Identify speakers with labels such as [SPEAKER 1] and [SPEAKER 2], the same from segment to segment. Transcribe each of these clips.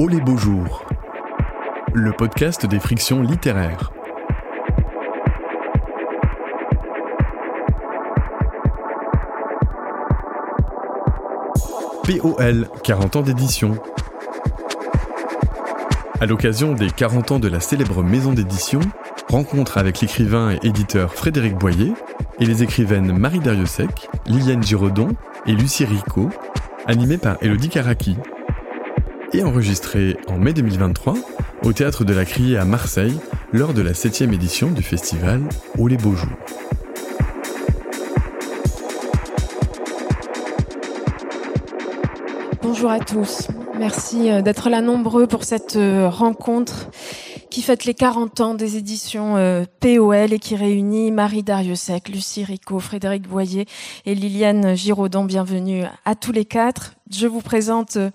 [SPEAKER 1] Oh les beaux jours, le podcast des frictions littéraires. POL, 40 ans d'édition. À l'occasion des 40 ans de la célèbre maison d'édition, rencontre avec l'écrivain et éditeur Frédéric Boyer et les écrivaines Marie Dariussec, Liliane Giraudon et Lucie Rico, animée par Elodie Karaki. Et enregistré en mai 2023 au Théâtre de la Criée à Marseille lors de la 7 édition du festival Au les Beaux Jours.
[SPEAKER 2] Bonjour à tous. Merci euh, d'être là nombreux pour cette euh, rencontre qui fête les 40 ans des éditions euh, POL et qui réunit Marie Dariussec, Lucie Rico, Frédéric Boyer et Liliane Giraudon. Bienvenue à tous les quatre. Je vous présente euh,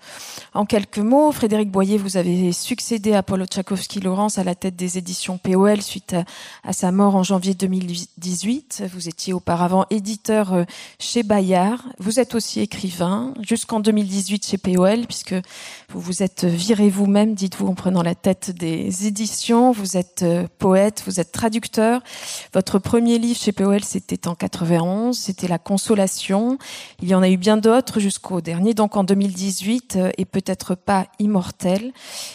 [SPEAKER 2] en quelques mots. Frédéric Boyer, vous avez succédé à Paulo Tchaikovsky-Laurence à la tête des éditions POL suite à, sa mort en janvier 2018. Vous étiez auparavant éditeur euh, chez Bayard. Vous êtes aussi écrivain jusqu'en 2018 chez POL puisque vous vous êtes viré vous-même, dites-vous, en prenant la tête des éditions. Vous êtes euh, poète, vous êtes traducteur. Votre premier livre chez POL, c'était en 91. C'était La Consolation. Il y en a eu bien d'autres jusqu'au dernier donc en 2018 euh, et peut-être pas immortel.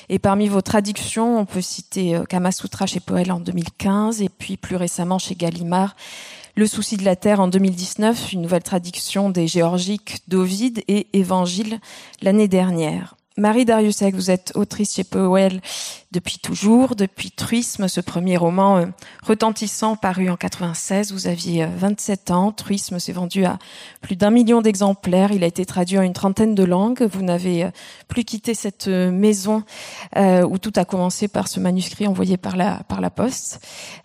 [SPEAKER 2] Et parmi vos traductions, on peut citer euh, Kamasutra chez Poel en 2015 et puis plus récemment chez Gallimard le souci de la terre en 2019, une nouvelle traduction des géorgiques d'Ovide et Évangile l'année dernière. Marie Dariussec, vous êtes autrice chez Powell depuis toujours, depuis Truisme, ce premier roman euh, retentissant paru en 96. Vous aviez 27 euh, ans. Truisme s'est vendu à plus d'un million d'exemplaires. Il a été traduit en une trentaine de langues. Vous n'avez euh, plus quitté cette maison où tout a commencé par ce manuscrit envoyé par la, par la poste.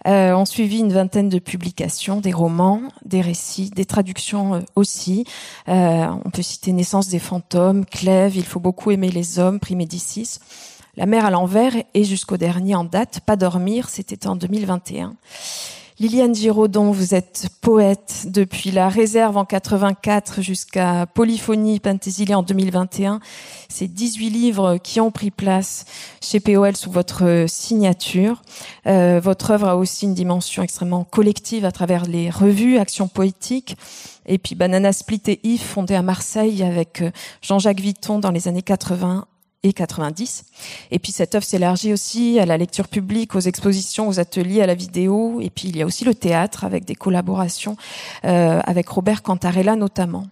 [SPEAKER 2] Euh, ont suivi une vingtaine de publications, des romans, des récits, des traductions aussi. on peut citer Naissance des fantômes, Clèves, Il faut beaucoup aimer les hommes, Primédicis. La mer à l'envers et jusqu'au dernier en date, Pas dormir, c'était en 2021. Liliane Giraudon, vous êtes poète depuis la réserve en 84 jusqu'à Polyphonie Pentésilée en 2021. C'est 18 livres qui ont pris place chez POL sous votre signature. Euh, votre œuvre a aussi une dimension extrêmement collective à travers les revues, Actions poétiques, et puis Banana Split et Yves, fondé à Marseille avec euh, Jean-Jacques Vitton dans les années 80 et 90. Et puis cette œuvre s'élargit aussi à la lecture publique, aux expositions, aux ateliers, à la vidéo. Et puis il y a aussi le théâtre avec des collaborations euh, avec Robert Cantarella notamment.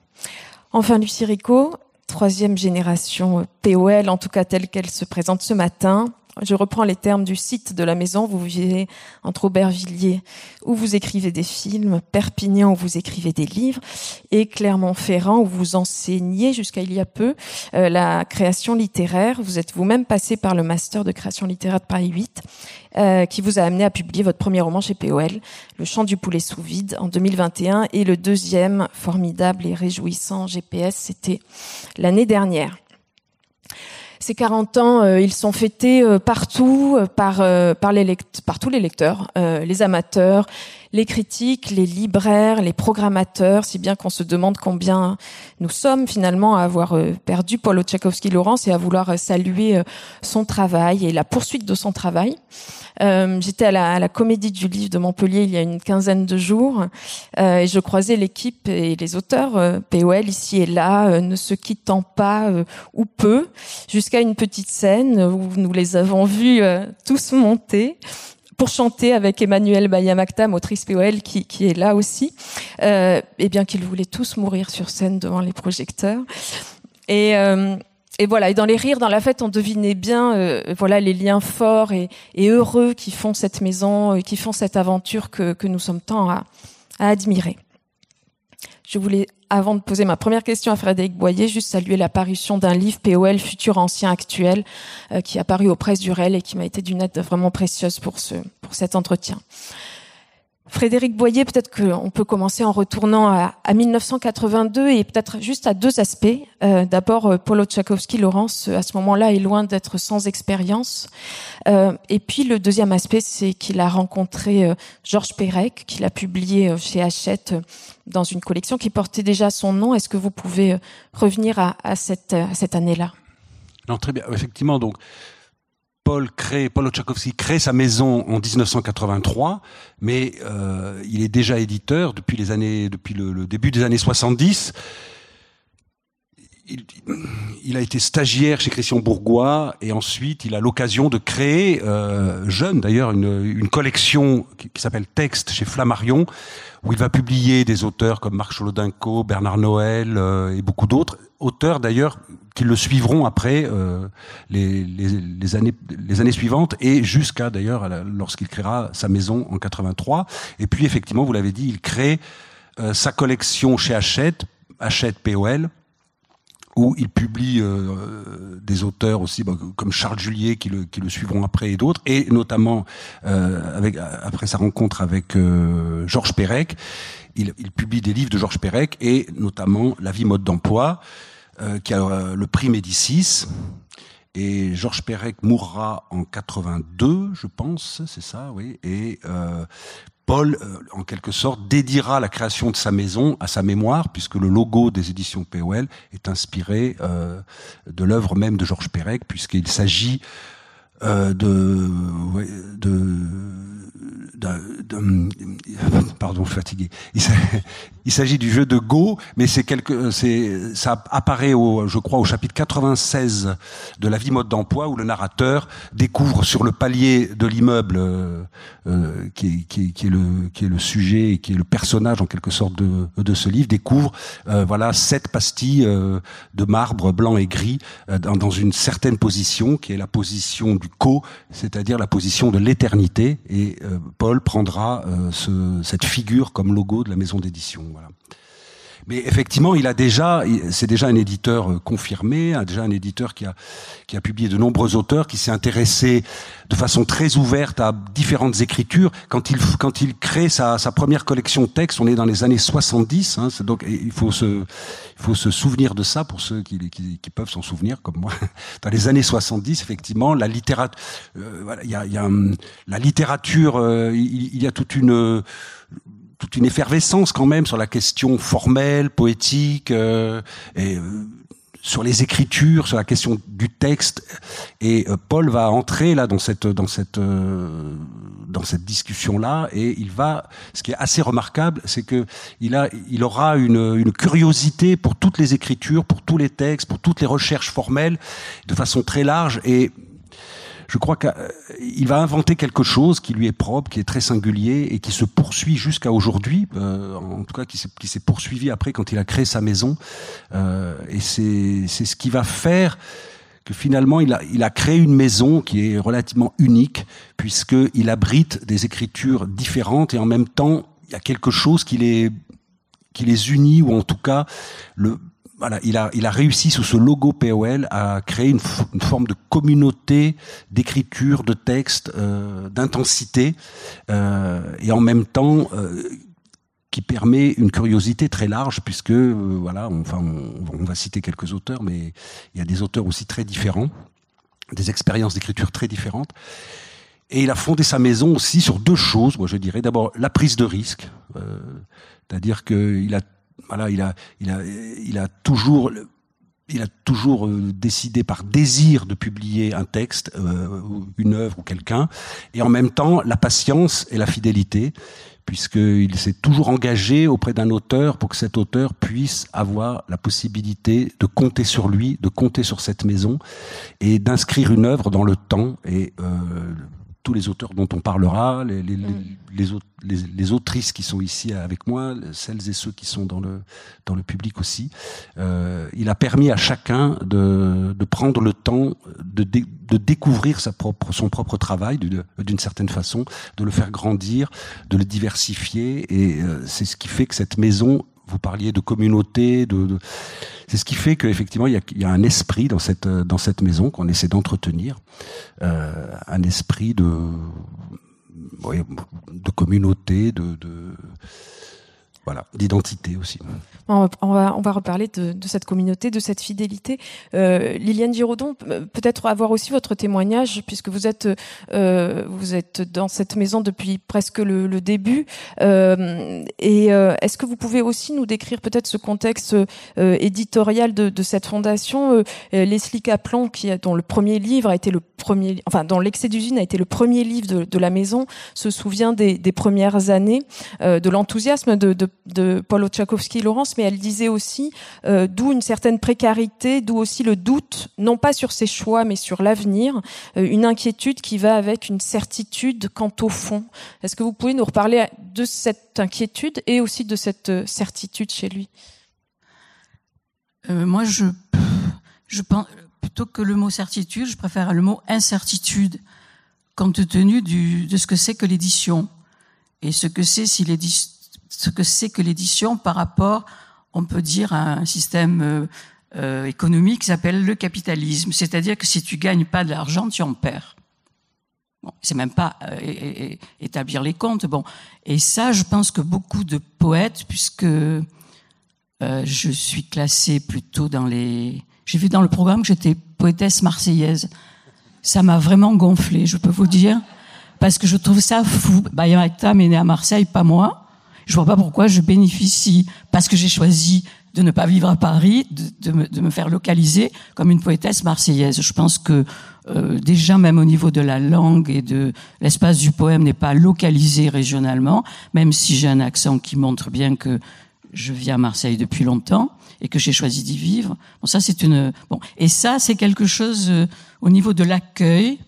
[SPEAKER 2] Enfin, Lucie Rico, troisième génération POL, en tout cas telle qu'elle se présente ce matin, je reprends les termes du site de la maison. Vous vivez entre Aubervilliers, où vous écrivez des films, Perpignan, où vous écrivez des livres, et Clermont-Ferrand, où vous enseignez jusqu'à il y a peu euh, la création littéraire. Vous êtes vous-même passé par le master de création littéraire de Paris 8, euh, qui vous a amené à publier votre premier roman chez POL, Le chant du poulet sous vide, en 2021, et le deuxième, formidable et réjouissant GPS, c'était l'année dernière. Ces 40 ans, euh, ils sont fêtés euh, partout euh, par tous les lecteurs, les amateurs, les critiques, les libraires, les programmateurs, si bien qu'on se demande combien nous sommes finalement à avoir perdu Paulo Tchaikovsky-Laurence et à vouloir saluer son travail et la poursuite de son travail. Euh, J'étais à la, Comédie du Livre de Montpellier il y a une quinzaine de jours euh, et je croisais l'équipe et les auteurs euh, POL ici et là, euh, ne se quittant pas euh, ou peu, jusqu'à une petite scène où nous les avons vus tous monter pour chanter avec Emmanuel Bayamakta, motrice POL, qui, est là aussi, euh, et bien qu'ils voulaient tous mourir sur scène devant les projecteurs. Et, euh, voilà, et dans les rires, dans la fête, on devinait bien, euh, voilà, les liens forts et, heureux qui font cette maison, et qui font cette aventure que, que nous sommes tant à, à, admirer. Je voulais, avant de poser ma première question à Frédéric Boyer, juste saluer l'apparition d'un livre POL Futur Ancien Actuel, euh, qui a paru aux presses du REL et qui m'a été d'une aide vraiment précieuse pour ce, pour cet entretien. Frédéric Boyer, peut-être qu'on peut commencer en retournant à, 1982 et peut-être juste à deux aspects. Euh, d'abord, euh, Paulo Tchaikovsky, Laurence, à ce moment-là, est loin d'être sans expérience. Euh, et puis le deuxième aspect, c'est qu'il a rencontré Georges Perec, qu'il a publié chez Hachette dans une collection qui portait déjà son nom. Est-ce que vous pouvez revenir à, cette, à cette année-là?
[SPEAKER 3] Non, très bien. Effectivement, donc Paul crée, Paul Tchaikovsky crée sa maison en 1983, mais euh, il est déjà éditeur depuis les années, depuis le, le début des années 70 il, a été stagiaire chez Christian Bourgois et ensuite il a l'occasion de créer, euh, jeune d'ailleurs, une, collection qui, s'appelle Texte chez Flammarion, où il va publier des auteurs comme Marc Cholodinco, Bernard Noël euh, et beaucoup d'autres auteurs d'ailleurs qui le suivront après euh, les, les, années les années suivantes et jusqu'à d'ailleurs lorsqu'il créera sa maison en 83. Et puis effectivement, vous l'avez dit, il crée sa collection chez Hachette, Hachette POL où il publie euh, des auteurs aussi bah, comme Charles Julier qui le, qui le suivront après et d'autres, et notamment euh, avec après sa rencontre avec euh, Georges Perec, il, il, publie des livres de Georges Perec et notamment La vie mode d'emploi, euh, qui a le prix Médicis. Et Georges Perec mourra en 82, je pense, c'est ça, oui. Et Paul, euh, en quelque sorte, dédiera la création de sa maison à sa mémoire, puisque le logo des éditions POL est inspiré euh, de l'œuvre même de Georges Perec, puisqu'il s'agit euh, de, de pardon, je suis fatigué. Il s'agit du jeu de Go, mais c'est quelque, c'est, ça apparaît au, je crois, au chapitre 96 de La vie mode d'emploi, où le narrateur découvre sur le palier de l'immeuble euh, euh qui, qui, qui, est le, qui est le sujet et qui est le personnage en quelque sorte de, de ce livre, découvre, euh, voilà, sept pastilles euh, de marbre blanc et gris dans, dans une certaine position, qui est la position du co, c'est-à-dire la position de l'éternité. Et Paul prendra euh, ce, cette figure comme logo de la maison d'édition. Mais effectivement, il a déjà, c'est déjà un éditeur euh, confirmé, déjà un éditeur qui a qui a publié de nombreux auteurs, qui s'est intéressé de façon très ouverte à différentes écritures. Quand il quand il crée sa, sa première collection de textes, on est dans les années 70, hein, donc il faut se il faut se souvenir de ça pour ceux qui, qui, qui peuvent s'en souvenir comme moi. Dans les années 70, effectivement, la littérature, euh, voilà, il y a, y a hum, la littérature, euh, il, il y a toute une toute une effervescence quand même sur la question formelle, poétique, euh, et euh, sur les écritures, sur la question du texte. Et euh, Paul va entrer là dans cette dans cette dans cette discussion là, et il va. Ce qui est assez remarquable, c'est que il a il aura une, une curiosité pour toutes les écritures, pour tous les textes, pour toutes les recherches formelles, de façon très large et je crois qu'il va inventer quelque chose qui lui est propre, qui est très singulier et qui se poursuit jusqu'à aujourd'hui, euh, en tout cas qui s'est poursuivi après quand il a créé sa maison. Euh, et c'est ce qui va faire que finalement il a, il a créé une maison qui est relativement unique puisqu'il abrite des écritures différentes et en même temps il y a quelque chose qui les qui les unit ou en tout cas le voilà, il a, réussi sous ce logo POL à créer une, forme de communauté d'écriture, de texte, euh, d'intensité, euh, et en même temps euh, qui permet une curiosité très large, puisque voilà, enfin, on, va citer quelques auteurs, mais il y a des auteurs aussi très différents, des expériences d'écriture très différentes. Et il a fondé sa maison aussi sur deux choses, moi je dirais. D'abord la prise de risque, c'est-à-dire qu'il a il a toujours euh, décidé par désir de publier un texte, euh, une œuvre ou quelqu'un, et en même temps la patience et la fidélité, puisqu'il s'est toujours engagé auprès d'un auteur pour que cet auteur puisse avoir la possibilité de compter sur lui, de compter sur cette maison, et d'inscrire une œuvre dans le temps. Et euh, tous les auteurs dont on parlera, les, les, mm. les, les, autrices qui sont ici avec moi, celles et ceux qui sont dans le, dans le public aussi. Euh, il a permis à chacun de, de prendre le temps de, de découvrir sa propre, son propre travail d'une certaine façon, de le faire grandir, de le diversifier. Et euh, c'est ce qui fait que cette maison vous parliez de communauté, de, c'est ce qui fait qu'effectivement il y a, un esprit dans cette dans cette maison qu'on essaie d'entretenir, euh, un esprit de de communauté, de voilà, d'identité aussi.
[SPEAKER 2] On va, on va, reparler de, cette communauté, de cette fidélité. Euh, Liliane Giraudon, peut-être avoir aussi votre témoignage, puisque vous êtes, euh, vous êtes dans cette maison depuis presque le, début. Euh, et est-ce que vous pouvez aussi nous décrire peut-être ce contexte éditorial de, cette fondation? Leslie Kaplan, qui dont le premier livre a été le premier, enfin, dont l'excès d'usine a été le premier livre de, la maison, se souvient des, premières années, de l'enthousiasme de, de, de Paul Laurence, mais elle disait aussi euh, d'où une certaine précarité, d'où aussi le doute, non pas sur ses choix, mais sur l'avenir, euh, une inquiétude qui va avec une certitude quant au fond. Est-ce que vous pouvez nous reparler de cette inquiétude et aussi de cette euh, certitude chez lui?
[SPEAKER 4] Moi, je, je pense plutôt que le mot certitude, je préfère le mot incertitude, compte tenu de ce que c'est que l'édition et ce que c'est si ce que c'est que l'édition par rapport on peut dire, un système euh, euh, économique qui s'appelle le capitalisme. C'est-à-dire que si tu gagnes pas de l'argent, tu en perds. Bon, c'est même pas euh, établir les comptes. Bon, et ça, je pense que beaucoup de poètes, puisque je suis classée plutôt dans les, j'ai vu dans le programme que j'étais poétesse marseillaise. Ça m'a vraiment gonflé, je peux vous dire, parce que je trouve ça fou. Bayamatam est né à Marseille, pas moi. Je vois pas pourquoi je bénéficie, parce que j'ai choisi de ne pas vivre à Paris, de, me, de, me, faire localiser comme une poétesse marseillaise. Je pense que euh, déjà même au niveau de la langue et de l'espace du poème n'est pas localisé régionalement, même si j'ai un accent qui montre bien que je vis à Marseille depuis longtemps et que j'ai choisi d'y vivre. Bon, ça c'est une bon et ça c'est quelque chose euh, au niveau de l'accueil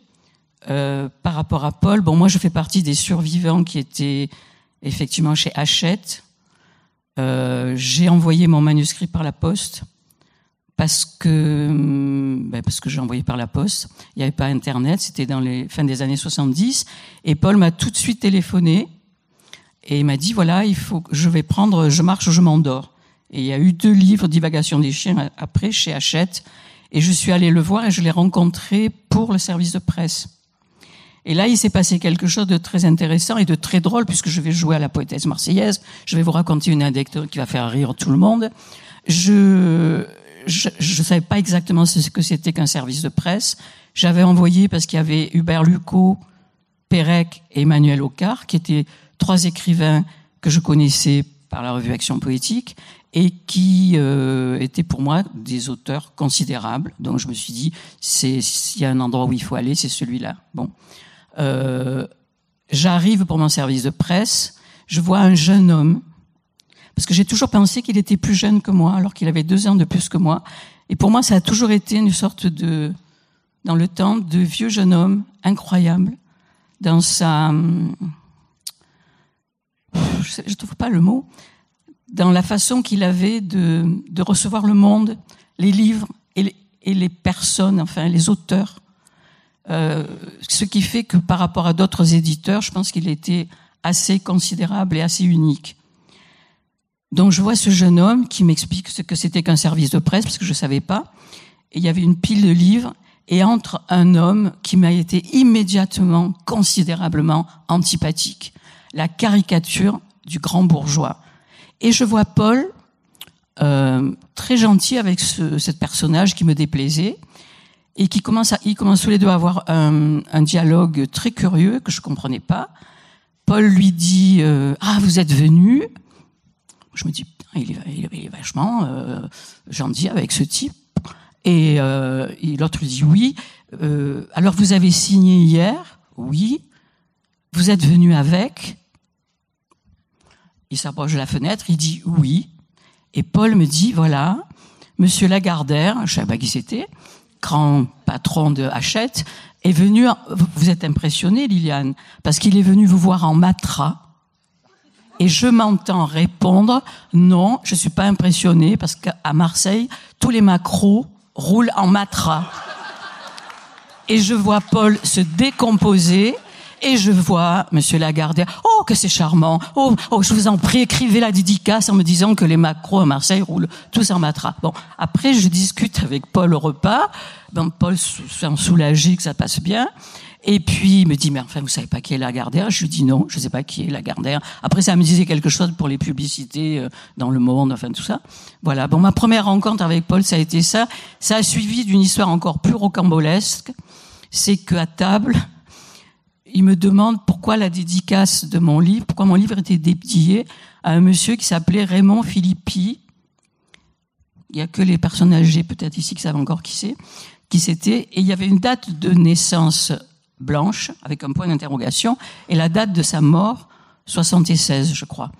[SPEAKER 4] euh, par rapport à Paul. Bon, moi je fais partie des survivants qui étaient effectivement chez Hachette. Euh, j'ai envoyé mon manuscrit par la poste parce que hum, ben parce que j'ai envoyé par la poste. Il n'y avait pas Internet, c'était dans les fins des années 70. Et Paul m'a tout de suite téléphoné et il m'a dit voilà, il faut, je vais prendre, je marche je m'endors. Et il y a eu deux livres, Divagation des chiens, après chez Hachette. Et je suis allé le voir et je l'ai rencontré pour le service de presse. Et là, il s'est passé quelque chose de très intéressant et de très drôle, puisque je vais jouer à la poétesse marseillaise. Je vais vous raconter une anecdote qui va faire rire tout le monde. Je je ne savais pas exactement ce que c'était qu'un service de presse. J'avais envoyé parce qu'il y avait Hubert Lucot, Pérec et Emmanuel Ocard, qui étaient trois écrivains que je connaissais par la revue Action Poétique et qui euh, étaient pour moi des auteurs considérables. Donc je me suis dit, s'il y a un endroit où il faut aller, c'est celui-là. Bon, euh, j'arrive pour mon service de presse, je vois un jeune homme, parce que j'ai toujours pensé qu'il était plus jeune que moi, alors qu'il avait deux ans de plus que moi. Et pour moi, ça a toujours été une sorte de, dans le temps, de vieux jeune homme incroyable, dans sa, je ne trouve pas le mot, dans la façon qu'il avait de, de, recevoir le monde, les livres et et les personnes, enfin les auteurs. Euh, ce qui fait que par rapport à d'autres éditeurs, je pense qu'il était assez considérable et assez unique. Donc je vois ce jeune homme qui m'explique ce que c'était qu'un service de presse, parce que je ne savais pas. Et il y avait une pile de livres, et entre un homme qui m'a été immédiatement, considérablement antipathique. La caricature du grand bourgeois. Et je vois Paul, euh, très gentil avec ce personnage qui me déplaisait, et qui commence à, ils commencent tous les deux à avoir un, un dialogue très curieux que je comprenais pas. Paul lui dit euh, ah vous êtes venu. Je me dis il est, il est vachement euh, gentil avec ce type. Et, euh, l'autre lui dit oui. Euh, alors vous avez signé hier Oui. Vous êtes venu avec Il s'approche de la fenêtre. Il dit oui. Et Paul me dit voilà, Monsieur Lagardère, je savais pas qui c'était grand patron de Hachette, est venu, vous êtes impressionné Liliane, parce qu'il est venu vous voir en matra. Et je m'entends répondre, non, je suis pas impressionné parce qu'à Marseille, tous les macros roulent en matra. Et je vois Paul se décomposer et je vois Monsieur Lagardère. Oh, que c'est charmant. Oh, oh, je vous en prie, écrivez la dédicace en me disant que les macros à Marseille roulent tous en matra. Bon, après, je discute avec Paul au repas. Ben, Paul s'en soulagé que ça passe bien. Et puis il me dit mais enfin vous savez pas qui est Lagardère Je lui dis non, je sais pas qui est Lagardère. Après ça me disait quelque chose pour les publicités euh, dans le monde, enfin tout ça. Voilà. Bon ma première rencontre avec Paul ça a été ça. Ça a suivi d'une histoire encore plus rocambolesque. C'est qu'à table il me demande pourquoi la dédicace de mon livre, pourquoi mon livre était dédié à un monsieur qui s'appelait Raymond Philippi. Il y a que les personnes âgées peut-être ici qui savent encore qui c'est, qui c'était. Et il y avait une date de naissance blanche avec un point d'interrogation et la date de sa mort 76, je crois.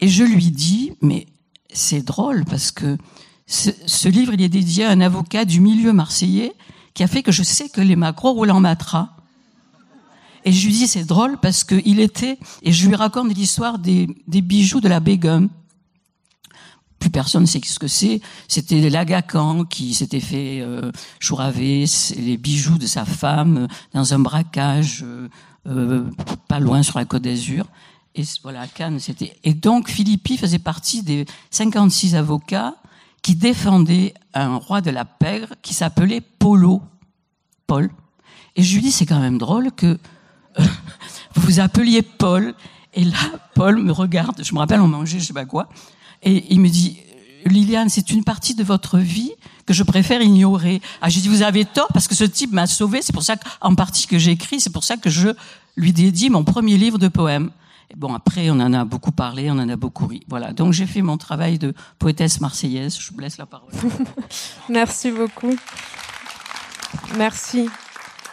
[SPEAKER 4] Et je lui dis, mais c'est drôle parce que ce, ce, livre, il est dédié à un avocat du milieu marseillais qui a fait que je sais que les macros roulent en matra. Et je lui dis, c'est drôle parce qu'il était, et je lui raconte l'histoire des, bijoux de la Begum. Plus personne ne sait ce que c'est. C'était l'Agacan qui s'était fait euh, chouraver les bijoux de sa femme dans un braquage euh, euh, pas loin sur la Côte d'Azur. Et voilà, Cannes, c'était. Et donc, Philippi faisait partie des 56 avocats qui défendaient un roi de la pègre qui s'appelait Polo, Paul. Et je lui dis, c'est quand même drôle que vous vous appeliez Paul, et là, Paul me regarde, je me rappelle, on mangeait je sais pas quoi, et il me dit, Liliane, c'est une partie de votre vie que je préfère ignorer. Ah, j'ai dit, vous avez tort, parce que ce type m'a sauvé, c'est pour ça qu'en partie que j'écris, c'est pour ça que je lui dédie mon premier livre de poèmes. Bon, après, on en a beaucoup parlé, on en a beaucoup ri. Voilà, donc j'ai fait mon travail de poétesse marseillaise. Je vous laisse la parole.
[SPEAKER 2] Merci beaucoup. Merci.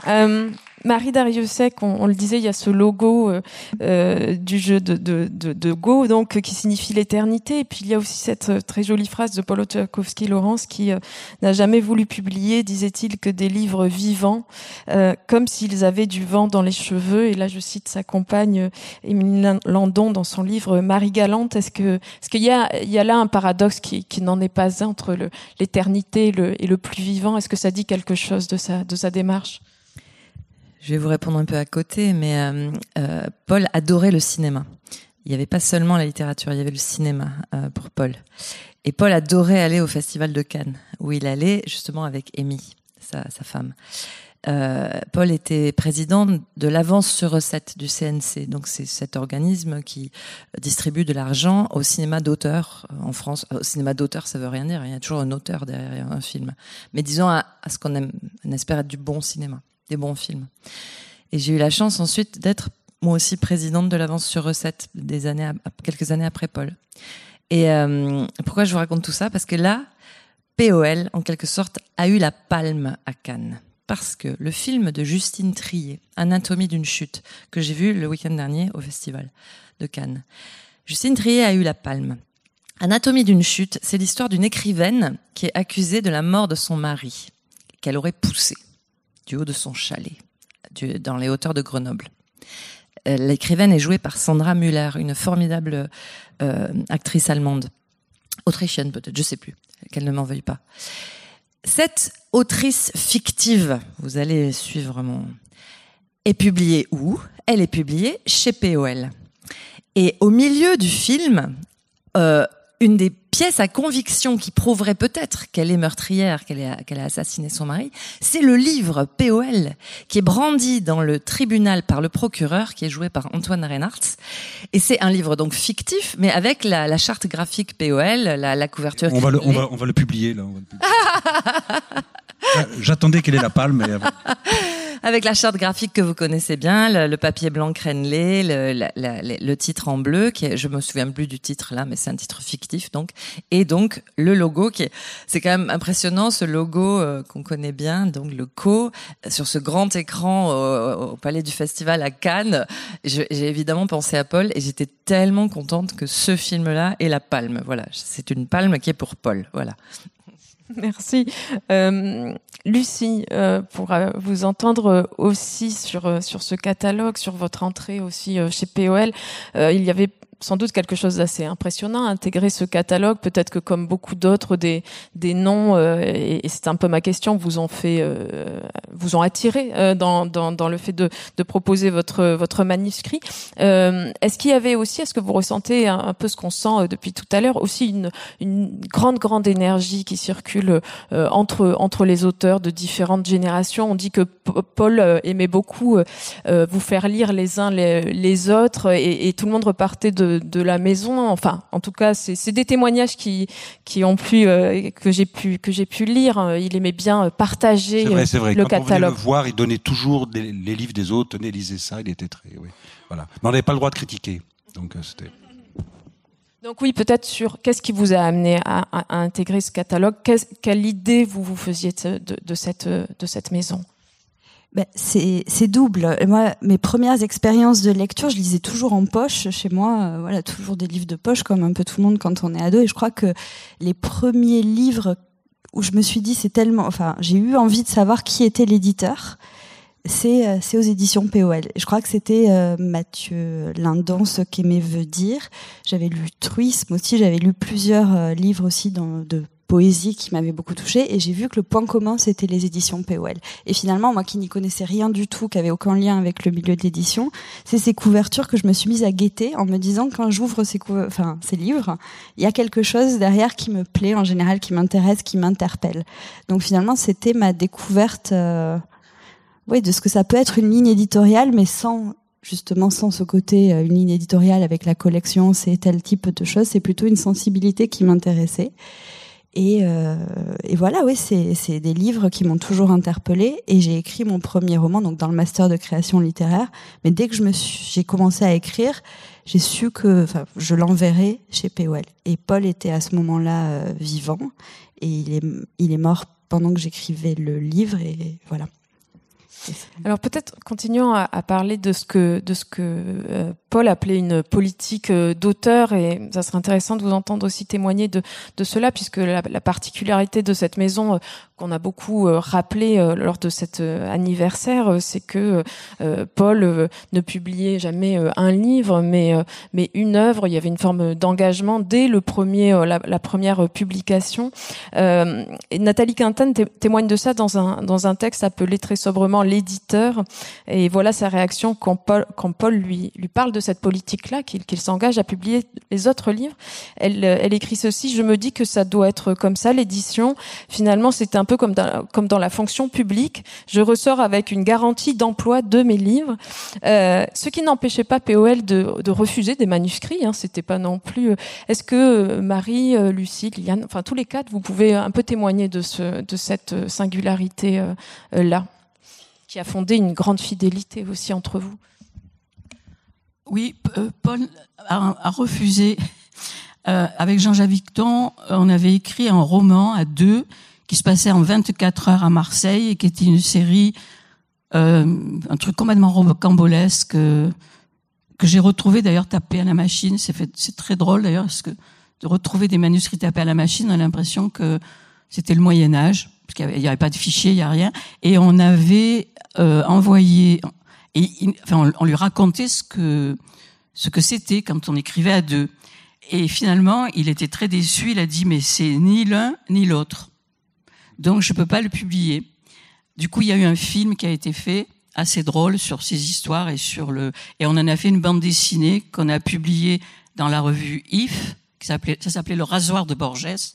[SPEAKER 2] Euh, Marie Dariussec, on, on, le disait, il y a ce logo euh, euh, du jeu de, de, Go, donc qui signifie l'éternité. Et puis il y a aussi cette euh, très jolie phrase de Paul Tchaikovsky-Laurence qui euh, n'a jamais voulu publier, disait-il, que des livres vivants, euh, comme s'ils avaient du vent dans les cheveux. Et là, je cite sa compagne Émilie Landon dans son livre Marie Galante. Est-ce que, est-ce qu'il y a, là un paradoxe qui, qui n'en est pas un entre l'éternité et le, plus vivant? Est-ce que ça dit quelque chose de sa démarche?
[SPEAKER 5] Je vais vous répondre un peu à côté, mais euh, euh, Paul adorait le cinéma. Il n'y avait pas seulement la littérature, il y avait le cinéma euh, pour Paul. Et Paul adorait aller au Festival de Cannes, où il allait justement avec Amy, sa, sa femme. Euh, Paul était président de l'avance sur recette du CNC. Donc c'est cet organisme qui distribue de l'argent au cinéma d'auteur en France. Au cinéma d'auteur, ça veut rien dire. Il y a toujours un auteur derrière un film. Mais disons à, à ce qu'on espère être du bon cinéma des bons films. Et j'ai eu la chance ensuite d'être moi aussi présidente de l'avance sur recette des années, quelques années après Paul. Et euh, pourquoi je vous raconte tout ça? Parce que là, POL, en quelque sorte, a eu la palme à Cannes. Parce que le film de Justine Trier, Anatomie d'une chute, que j'ai vu le week-end dernier au festival de Cannes, Justine Trier a eu la palme. Anatomie d'une chute, c'est l'histoire d'une écrivaine qui est accusée de la mort de son mari, qu'elle aurait poussé du haut de son chalet, dans les hauteurs de Grenoble. Euh, l'écrivaine est jouée par Sandra Müller, une formidable euh, actrice allemande, autrichienne peut-être, je sais plus, qu'elle ne m'en veuille pas. Cette autrice fictive, vous allez suivre mon, est publiée où? Elle est publiée chez POL. Et au milieu du film, euh, une des pièces à conviction qui prouverait peut-être qu'elle est meurtrière, qu'elle a, qu'elle a assassiné son mari, c'est le livre POL qui est brandi dans le tribunal par le procureur, qui est joué par Antoine Reinhardt. Et c'est un livre donc fictif, mais avec la, la charte graphique POL, la, la couverture.
[SPEAKER 3] On va, le, on, va, on va le publier là. J'attendais qu'elle ait la palme. Mais
[SPEAKER 5] avec la charte graphique que vous connaissez bien, le, papier blanc crénelé, le, titre en bleu, qui est, je me souviens plus du titre là, mais c'est un titre fictif donc, et donc le logo qui est, c'est quand même impressionnant ce logo euh, qu'on connaît bien, donc le co sur ce grand écran au, au Palais du Festival à Cannes. J'ai évidemment pensé à Paul et j'étais tellement contente que ce film-là ait la palme. Voilà, c'est une palme qui est pour Paul. Voilà.
[SPEAKER 2] Merci. Euh, Lucie, euh, pour euh, vous entendre aussi sur, sur ce catalogue, sur votre entrée aussi chez POL, il y avait sans doute quelque chose d'assez impressionnant, intégrer ce catalogue. Peut-être que comme beaucoup d'autres, des, des noms, euh, et, c'est un peu ma question, vous ont fait, euh, vous ont attiré euh, dans, dans, dans, le fait de, de proposer votre, votre manuscrit. est-ce qu'il y avait aussi, est-ce que vous ressentez un, peu ce qu'on sent depuis tout à l'heure, aussi une, une grande, grande énergie qui circule entre, entre les auteurs de différentes générations? On dit que Paul aimait beaucoup vous faire lire les uns les, les autres et, et tout le monde repartait de, de la maison. Enfin, en tout cas, c'est des témoignages qui qui ont pu euh, que j'ai pu que j'ai pu lire. Il aimait bien partager vrai, vrai. le Quand catalogue.
[SPEAKER 3] On le voir, il donnait toujours les livres des autres. Tenez, lisez ça. Il était très, oui, voilà. Mais on n'avait pas le droit de critiquer. Donc euh, c'était.
[SPEAKER 2] Donc oui, peut-être sur qu'est-ce qui vous a amené à, à, intégrer ce catalogue? Quelle idée vous vous faisiez de, de cette de cette maison?
[SPEAKER 6] Ben, c'est double. moi, mes premières expériences de lecture, je lisais toujours en poche chez moi. Euh, voilà, toujours des livres de poche, comme un peu tout le monde quand on est ado. Et je crois que les premiers livres où je me suis dit, c'est tellement, enfin, j'ai eu envie de savoir qui était l'éditeur. C'est euh, aux éditions POL. Je crois que c'était euh, Mathieu Lindon, ce qu'aimait veut dire. J'avais lu Truisme aussi. J'avais lu plusieurs livres aussi de poésie qui m'avait beaucoup touchée et j'ai vu que le point commun c'était les éditions POL. Et finalement, moi qui n'y connaissais rien du tout, qui avait aucun lien avec le milieu de l'édition, c'est ces couvertures que je me suis mise à guetter en me disant quand j'ouvre ces, enfin, ces livres, il y a quelque chose derrière qui me plaît en général, qui m'intéresse, qui m'interpelle. Donc finalement, c'était ma découverte euh, oui, de ce que ça peut être une ligne éditoriale, mais sans justement sans ce côté euh, une ligne éditoriale avec la collection, c'est tel type de choses, c'est plutôt une sensibilité qui m'intéressait. Et, euh, et, voilà, oui, c'est des livres qui m'ont toujours interpellée. Et j'ai écrit mon premier roman, donc dans le master de création littéraire. Mais dès que je me j'ai commencé à écrire, j'ai su que, enfin, je l'enverrais chez POL. Et Paul était à ce moment-là euh, vivant, et il est, il est mort pendant que j'écrivais le livre. Et voilà.
[SPEAKER 2] Alors peut-être continuons à, à, parler de ce que de ce que euh, Paul appelait une politique euh, d'auteur et ça serait intéressant de vous entendre aussi témoigner de de cela puisque la, la particularité de cette maison euh, qu'on a beaucoup rappelé lors de cet anniversaire, c'est que Paul ne publiait jamais un livre mais mais une œuvre. Il y avait une forme d'engagement dès le premier la, première publication. Nathalie Quintan témoigne de ça dans un dans un texte appelé très sobrement l'éditeur. Et voilà sa réaction quand Paul, quand Paul lui, lui parle de cette politique-là, qu'il s'engage à publier les autres livres. Elle, elle écrit ceci, je me dis que ça doit être comme ça, l'édition. Finalement, c'est un peu comme dans, la fonction publique. Je ressors avec une garantie d'emploi de mes livres. Euh, ce qui n'empêchait pas POL de, de, refuser des manuscrits. Hein, C'était pas non plus. Euh, est-ce que euh, Marie, euh, Lucie, Liliane, enfin tous les quatre, vous pouvez un peu témoigner de cette singularité là qui a fondé une grande fidélité aussi entre vous?
[SPEAKER 4] Oui, euh, Paul a, refusé. Euh, avec Jean-Jacques Victon, on avait écrit un roman à deux qui se passait en 24 heures à Marseille et qui était une série, euh, un truc complètement rocambolesque que j'ai retrouvé d'ailleurs tapé à la machine. C'est très drôle d'ailleurs parce que de retrouver des manuscrits tapés à la machine, on a l'impression que c'était le Moyen Âge parce qu'il n'y avait, pas de fichier, il n'y a rien, et on avait envoyé, et enfin, on, lui racontait ce que ce que c'était quand on écrivait à deux. Et finalement, il était très déçu. Il a dit mais c'est ni l'un ni l'autre, donc je peux pas le publier. Du coup, il y a eu un film qui a été fait assez drôle sur ces histoires et sur le et on en a fait une bande dessinée qu'on a publiée dans la revue If qui s'appelait ça s'appelait le rasoir de Borges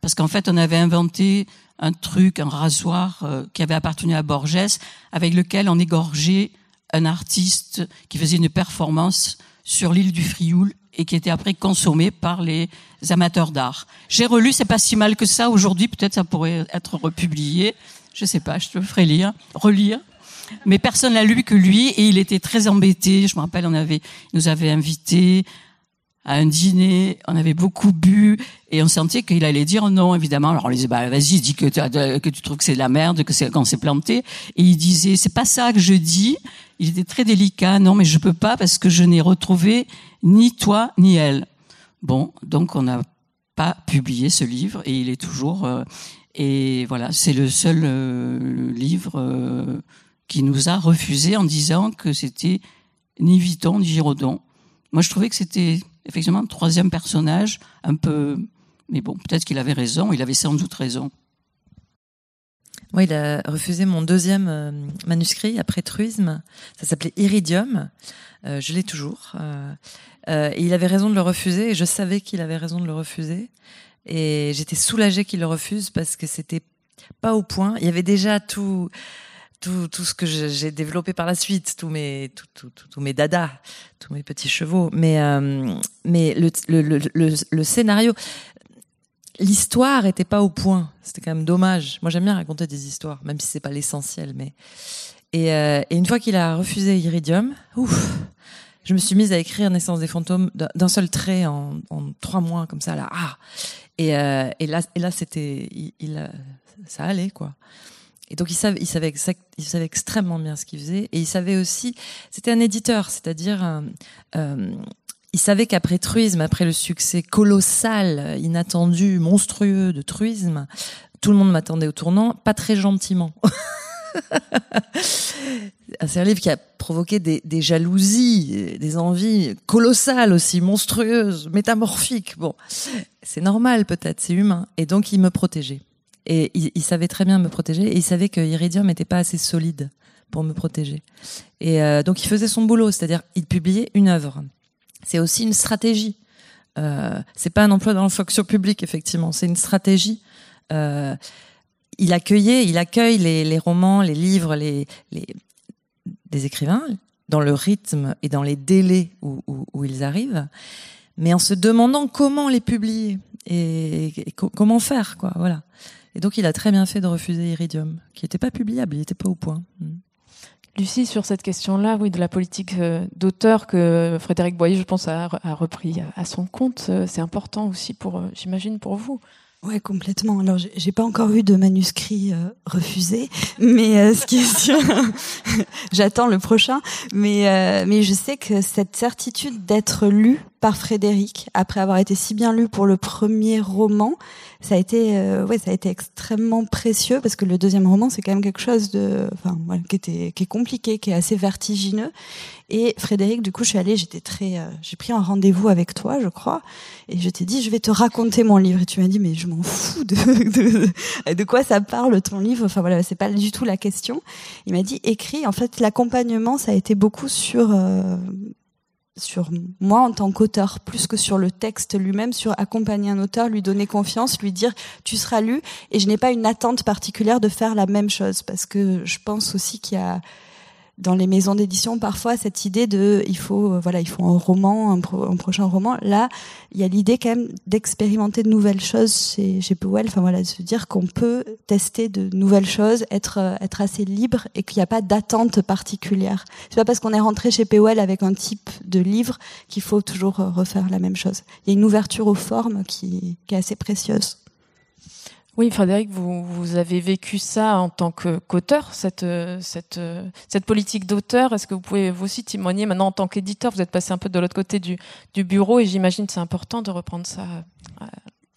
[SPEAKER 4] parce qu'en fait on avait inventé un truc, un rasoir euh, qui avait appartenu à Borges, avec lequel on égorgeait un artiste qui faisait une performance sur l'île du Frioul et qui était après consommé par les amateurs d'art. J'ai relu, c'est pas si mal que ça. Aujourd'hui, peut-être ça pourrait être republié. Je sais pas, je te ferai lire, relire. Mais personne l'a lu que lui et il était très embêté. Je me rappelle, on avait, il nous avait invités à un dîner, on avait beaucoup bu et on sentait qu'il allait dire non, évidemment. Alors on lui disait bah vas-y, dis que tu, que tu trouves que c'est de la merde, que c'est qu'on s'est planté. Et il disait c'est pas ça que je dis. Il était très délicat. Non, mais je peux pas parce que je n'ai retrouvé ni toi ni elle. Bon, donc on n'a pas publié ce livre et il est toujours euh, et voilà, c'est le seul euh, livre euh, qui nous a refusé en disant que c'était ni Vuitton ni Giraudon. Moi, je trouvais que c'était effectivement, troisième personnage, un peu. Mais bon, peut-être qu'il avait raison, il avait sans doute raison.
[SPEAKER 5] Moi, il a refusé mon deuxième euh, manuscrit après Truisme. Ça s'appelait Iridium. Euh, je l'ai toujours. Euh, et il avait raison de le refuser. Et je savais qu'il avait raison de le refuser. Et j'étais soulagée qu'il le refuse parce que c'était pas au point. Il y avait déjà tout, tout, tout ce que j'ai développé par la suite, tous mes, tous tout, mes dadas, tous mes petits chevaux. Mais, euh, mais le, le, le, le, scénario, l'histoire était pas au point. C'était quand même dommage. Moi, j'aime bien raconter des histoires, même si c'est pas l'essentiel. Mais et, euh, et, une fois qu'il a refusé Iridium, ouf, je me suis mise à écrire Naissance des fantômes d'un seul trait en, en, trois mois comme ça là. Ah et, euh, et là, et là c'était, il, ça allait quoi. Et donc il savait, il savait, il savait extrêmement bien ce qu'il faisait, et il savait aussi, c'était un éditeur, c'est-à-dire euh, euh il savait qu'après Truisme, après le succès colossal, inattendu, monstrueux de Truisme, tout le monde m'attendait au tournant, pas très gentiment. C'est un livre qui a provoqué des, des, jalousies, des envies colossales aussi, monstrueuses, métamorphiques. Bon, c'est normal peut-être, c'est humain. Et donc il me protégeait. Et il, savait très bien me protéger. Et il savait que Iridium n'était pas assez solide pour me protéger. Et euh, donc il faisait son boulot, c'est-à-dire il publiait une œuvre. C'est aussi une stratégie. Euh, c'est pas un emploi dans la fonction publique, effectivement. C'est une stratégie. Euh, il accueillait, il accueille les, romans, les livres, les, des écrivains dans le rythme et dans les délais où, ils arrivent, mais en se demandant comment les publier et comment faire, quoi. Voilà. Et donc, il a très bien fait de refuser Iridium, qui n'était pas publiable, il n'était pas au point. Mm.
[SPEAKER 2] Lucie, sur cette question-là, oui, de la politique euh, d'auteur que Frédéric Boyer, je pense, a, a repris à son compte, euh, c'est important aussi pour, euh, j'imagine, pour vous.
[SPEAKER 6] Ouais, complètement. Alors, j'ai pas encore eu de manuscrit euh, refusé, mais euh, ce qui est sûr, j'attends le prochain. Mais euh, mais je sais que cette certitude d'être lu par Frédéric après avoir été si bien lu pour le premier roman, ça a été euh, ouais ça a été extrêmement précieux parce que le deuxième roman c'est quand même quelque chose de enfin qui était qui est compliqué, qui est assez vertigineux. Et Frédéric, du coup, je suis allée, j'étais très, euh, j'ai pris un rendez-vous avec toi, je crois, et je t'ai dit, je vais te raconter mon livre. Et tu m'as dit, mais je m'en fous de, de, de quoi ça parle ton livre. Enfin voilà, c'est pas du tout la question. Il m'a dit, écris. En fait, l'accompagnement, ça a été beaucoup sur euh, sur moi en tant qu'auteur, plus que sur le texte lui-même, sur accompagner un auteur, lui donner confiance, lui dire tu seras lu. Et je n'ai pas une attente particulière de faire la même chose parce que je pense aussi qu'il y a dans les maisons d'édition parfois cette idée de il faut euh, voilà il faut un roman un, prochain roman. Là il y a l'idée quand même d'expérimenter de nouvelles choses chez, chez Powell. Enfin voilà de se dire qu'on peut tester de nouvelles choses être euh, être assez libre et qu'il n'y a pas d'attente particulière. C'est pas parce qu'on est rentré chez Powell avec un type de livre qu'il faut toujours euh, refaire la même chose. Il y a une ouverture aux formes qui, qui est assez précieuse
[SPEAKER 2] oui, Frédéric, vous, avez vécu ça en tant qu'auteur, cette, cette, cette politique d'auteur. Est-ce que vous pouvez vous aussi témoigner maintenant en tant qu'éditeur? Vous êtes passé un peu de l'autre côté du, du bureau et j'imagine que c'est important de reprendre ça euh,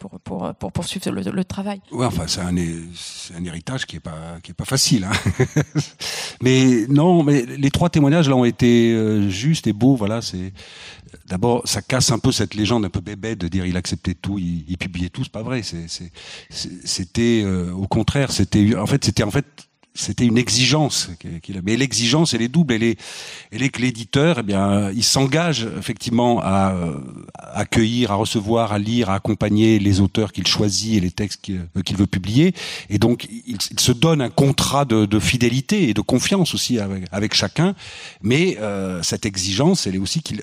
[SPEAKER 2] pour, pour, pour poursuivre le, le travail.
[SPEAKER 3] Oui, enfin, c'est un, un, héritage qui est pas, qui est pas facile. Hein. mais non, mais les trois témoignages là ont été euh, justes et beaux. Voilà, c'est d'abord ça casse un peu cette légende un peu bébête de dire il acceptait tout, il, il publiait tout. C'est pas vrai. C'était euh, au contraire, c'était en fait, c'était en fait c'était une exigence qu'il a. Mais l'exigence, elle est double. Elle est, elle est que l'éditeur, eh bien, il s'engage effectivement à, accueillir, à recevoir, à lire, à accompagner les auteurs qu'il choisit et les textes qu'il euh, veut publier. Et donc, il, se donne un contrat de, fidélité et de confiance aussi avec, chacun. Mais euh, cette exigence, elle est aussi qu'il,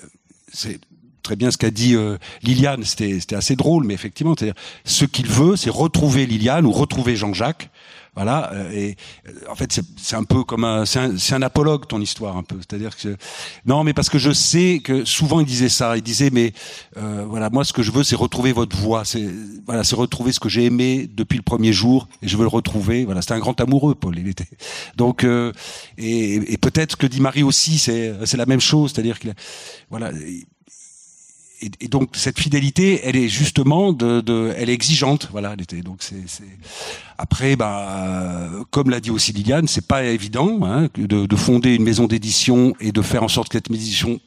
[SPEAKER 3] très bien ce qu'a dit euh, Liliane. C'était assez drôle, mais effectivement, c'est ce qu'il veut, c'est retrouver Liliane ou retrouver Jean-Jacques voilà. Euh, et euh, en fait, c'est un peu comme un, c'est un, un, apologue ton histoire un peu. C'est-à-dire que non, mais parce que je sais que souvent il disait ça. Il disait mais euh, voilà, moi ce que je veux, c'est retrouver votre voix. C'est voilà, c'est retrouver ce que j'ai aimé depuis le premier jour et je veux le retrouver. Voilà, c'était un grand amoureux, Paul. Il était donc euh, et, et peut-être que dit Marie aussi, c'est c'est la même chose. C'est-à-dire qu'il voilà et, donc cette fidélité, elle est justement de, de elle est exigeante, voilà. Donc c'est, après, bah, comme l'a dit aussi Liliane, c'est pas évident hein, de, de, fonder une maison d'édition et de faire en sorte que cette maison d'édition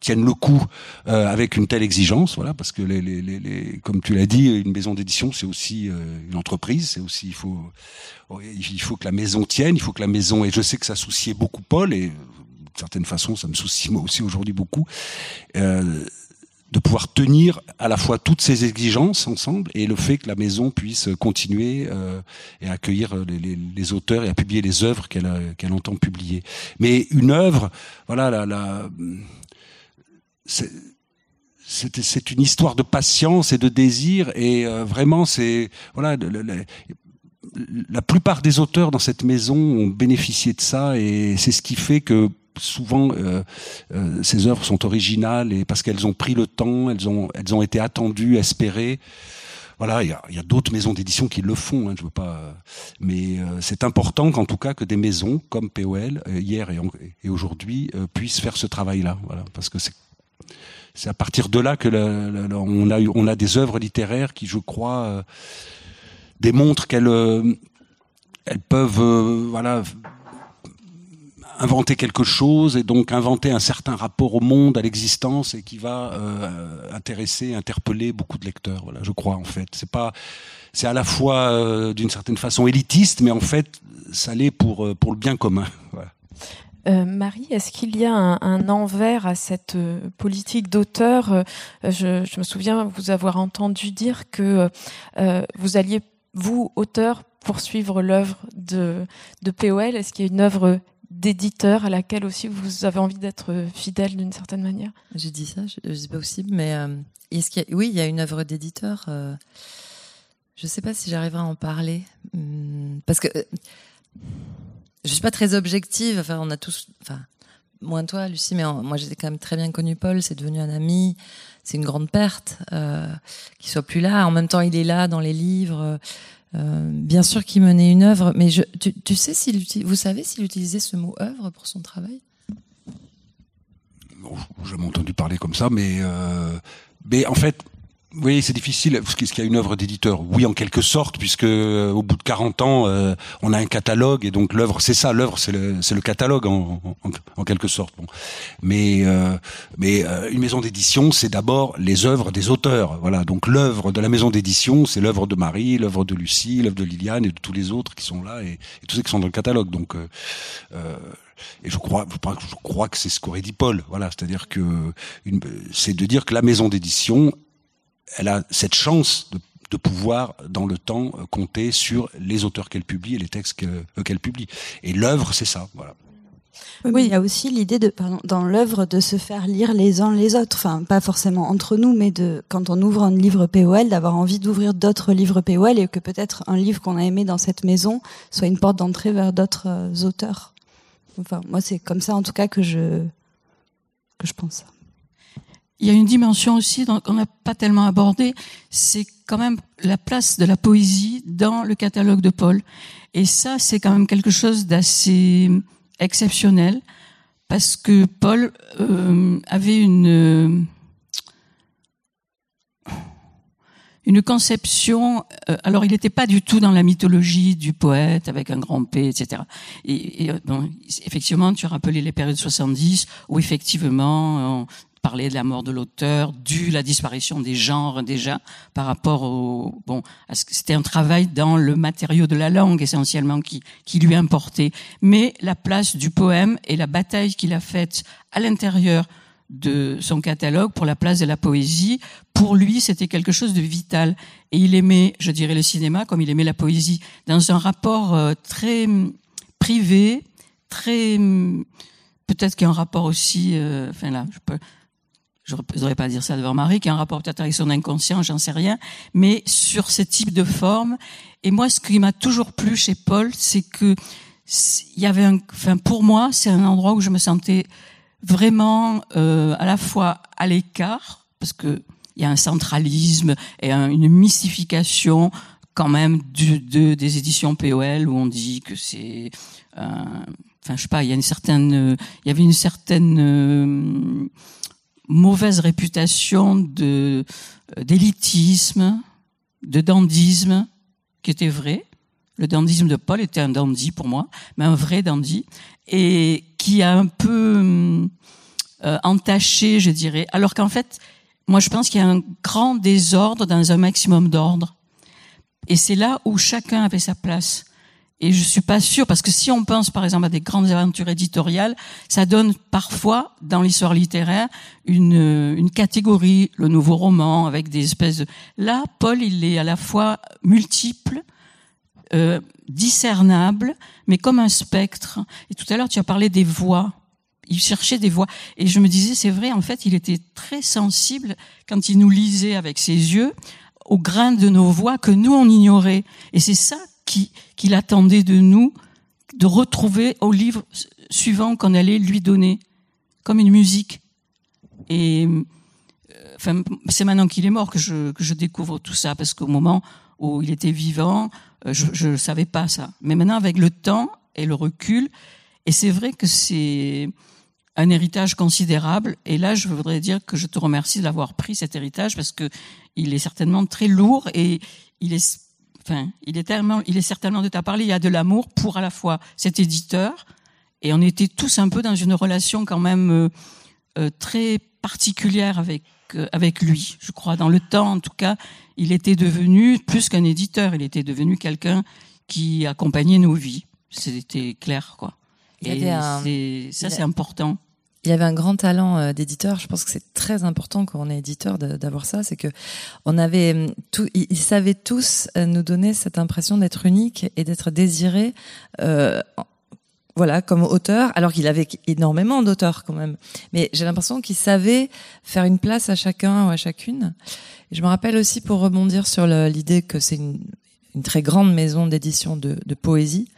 [SPEAKER 3] tiennent le coup euh, avec une telle exigence, voilà, parce que les, les, les, comme tu l'as dit, une maison d'édition c'est aussi euh, une entreprise, c'est aussi il faut il faut que la maison tienne, il faut que la maison et je sais que ça souciait beaucoup Paul et d'une certaine façon ça me soucie moi aussi aujourd'hui beaucoup. Euh, de pouvoir tenir à la fois toutes ces exigences ensemble et le fait que la maison puisse continuer euh, et accueillir les, auteurs et à publier les œuvres qu'elle qu'elle entend publier. Mais une œuvre, voilà, la, la c'est une histoire de patience et de désir et euh, vraiment c'est voilà la plupart des auteurs dans cette maison ont bénéficié de ça et c'est ce qui fait que souvent euh, euh, ces œuvres sont originales et parce qu'elles ont pris le temps, elles ont été attendues, espérées. Voilà, il y a, d'autres maisons d'édition qui le font. Hein, veux pas, mais euh, c'est important qu'en tout cas que des maisons comme POL hier et, aujourd'hui puissent faire ce travail-là. Parce que c'est à partir de là que on a des œuvres littéraires qui, je crois, démontrent qu'elles elles peuvent voilà inventer quelque chose et donc inventer un certain rapport au monde, à l'existence et qui va euh, intéresser, interpeller beaucoup de lecteurs. Voilà, je crois en fait. C'est pas, c'est à la fois euh, d'une certaine façon élitiste, mais en fait, ça l'est pour pour le bien commun. Voilà.
[SPEAKER 2] Euh, Marie, est-ce qu'il y a un, un, envers à cette euh, politique d'auteur? Euh, je, je, me souviens vous avoir entendu dire que euh, vous alliez, vous, auteur, poursuivre l'œuvre de, de POL. Est-ce qu'il y a une œuvre d'éditeur à laquelle aussi vous avez envie d'être fidèle d'une certaine manière?
[SPEAKER 5] J'ai dit ça, je, sais pas possible, mais est-ce y a, oui, il y a une œuvre d'éditeur. je ne sais pas si j'arriverai à en parler hum, parce que je suis pas très objective. Enfin, on a tous, enfin, moins toi, Lucie, mais moi j'étais quand même très bien connu Paul. C'est devenu un ami. C'est une grande perte euh, qu'il soit plus là. En même temps, il est là dans les livres. Euh, bien sûr qu'il menait une œuvre, mais tu, sais s'il vous savez s'il utilisait ce mot œuvre pour son travail?
[SPEAKER 3] Bon, j'ai jamais entendu parler comme ça, mais euh, mais en fait, oui, c'est difficile. Est-ce qu'il y a une œuvre d'éditeur Oui, en quelque sorte, puisque euh, au bout de 40 ans, euh, on a un catalogue et donc l'œuvre, c'est ça. L'œuvre, c'est le, le catalogue en, en, en, quelque sorte. Bon. Mais euh, mais euh, une maison d'édition, c'est d'abord les œuvres des auteurs. Voilà. Donc l'œuvre de la maison d'édition, c'est l'œuvre de Marie, l'œuvre de Lucie, l'œuvre de Liliane et de tous les autres qui sont là et, et tous ceux qui sont dans le catalogue. Donc euh, et je crois, je crois que c'est ce qu'aurait dit Paul. Voilà, c'est-à-dire que c'est de dire que la maison d'édition elle a cette chance de, pouvoir, dans le temps, compter sur les auteurs qu'elle publie et les textes qu'elle publie. Et l'œuvre, c'est ça.
[SPEAKER 6] Oui, il y a aussi l'idée dans l'œuvre de se faire lire les uns les autres. Enfin, pas forcément entre nous, mais de, quand on ouvre un livre POL, d'avoir envie d'ouvrir d'autres livres POL et que peut-être un livre qu'on a aimé dans cette maison soit une porte d'entrée vers d'autres euh, auteurs. Enfin, moi, c'est comme ça, en tout cas, que je, que je pense.
[SPEAKER 4] Il y a une dimension aussi qu'on n'a pas tellement abordée, c'est quand même la place de la poésie dans le catalogue de Paul. Et ça, c'est quand même quelque chose d'assez exceptionnel, parce que Paul euh, avait une une conception. Euh, alors, il n'était pas du tout dans la mythologie du poète avec un grand P, etc. Et, bon, effectivement, tu as rappelé les périodes 70 où effectivement parler de la mort de l'auteur, du la disparition des genres déjà par rapport au bon, c'était un travail dans le matériau de la langue essentiellement qui qui lui importait, mais la place du poème et la bataille qu'il a faite à l'intérieur de son catalogue pour la place de la poésie, pour lui, c'était quelque chose de vital. Et il aimait, je dirais, le cinéma comme il aimait la poésie, dans un rapport euh, très privé, très peut-être qu'il y a un rapport aussi, euh, enfin là, je peux, je ne devrais pas dire ça devant Marie, qui a un rapport peut-être avec son inconscient, j'en sais rien, mais sur ce type de forme. Et moi, ce qui m'a toujours plu chez Paul, c'est que il y avait un, enfin pour moi, c'est un endroit où je me sentais vraiment euh, à la fois à l'écart, parce que il y a un centralisme et un, une mystification quand même des éditions POL où on dit que c'est, euh, enfin je sais pas, il y a une certaine, il y avait une certaine euh, mauvaise réputation de euh, d'élitisme, de dandisme, qui était vrai. Le dandisme de Paul était un dandy pour moi, mais un vrai dandy, et qui a un peu euh, entaché, je dirais. Alors qu'en fait, moi, je pense qu'il y a un grand désordre dans un maximum d'ordre. Et c'est là où chacun avait sa place. Et je suis pas sûre, parce que si on pense par exemple à des grandes aventures éditoriales, ça donne parfois dans l'histoire littéraire une, une catégorie, le nouveau roman, avec des espèces de... Là, Paul, il est à la fois multiple, euh, discernable, mais comme un spectre. Et tout à l'heure, tu as parlé des voix. Il cherchait des voix. Et je me disais, c'est vrai, en fait, il était très sensible quand il nous lisait avec ses yeux au grain de nos voix que nous, on ignorait. Et c'est ça qu'il attendait de nous de retrouver au livre suivant qu'on allait lui donner, comme une musique. Et euh, c'est maintenant qu'il est mort que je, que je découvre tout ça, parce qu'au moment où il était vivant, euh, je ne savais pas ça. Mais maintenant, avec le temps et le recul, et c'est vrai que c'est un héritage considérable. Et là, je voudrais dire que je te remercie d'avoir pris cet héritage parce que il est certainement très lourd et il est Enfin, il est tellement, il est certainement de ta parler. Il y a de l'amour pour à la fois cet éditeur et on était tous un peu dans une relation quand même euh, euh, très particulière avec euh, avec lui. Je crois dans le temps, en tout cas, il était devenu plus qu'un éditeur. Il était devenu quelqu'un qui accompagnait nos vies. C'était clair, quoi. et ça, c'est important
[SPEAKER 5] il y avait un grand talent euh, d'éditeur. Je pense que c'est très important quand on est éditeur d'avoir ça. C'est que on avait hum, tout, ils savaient tous euh, nous donner cette impression d'être unique et d'être désiré. Euh, voilà, comme auteur, alors qu'il avait énormément d'auteurs quand même. Mais j'ai l'impression qu'il savait faire une place à chacun ou à chacune. Et je me rappelle aussi pour rebondir sur l'idée que c'est une, très grande maison d'édition de poésie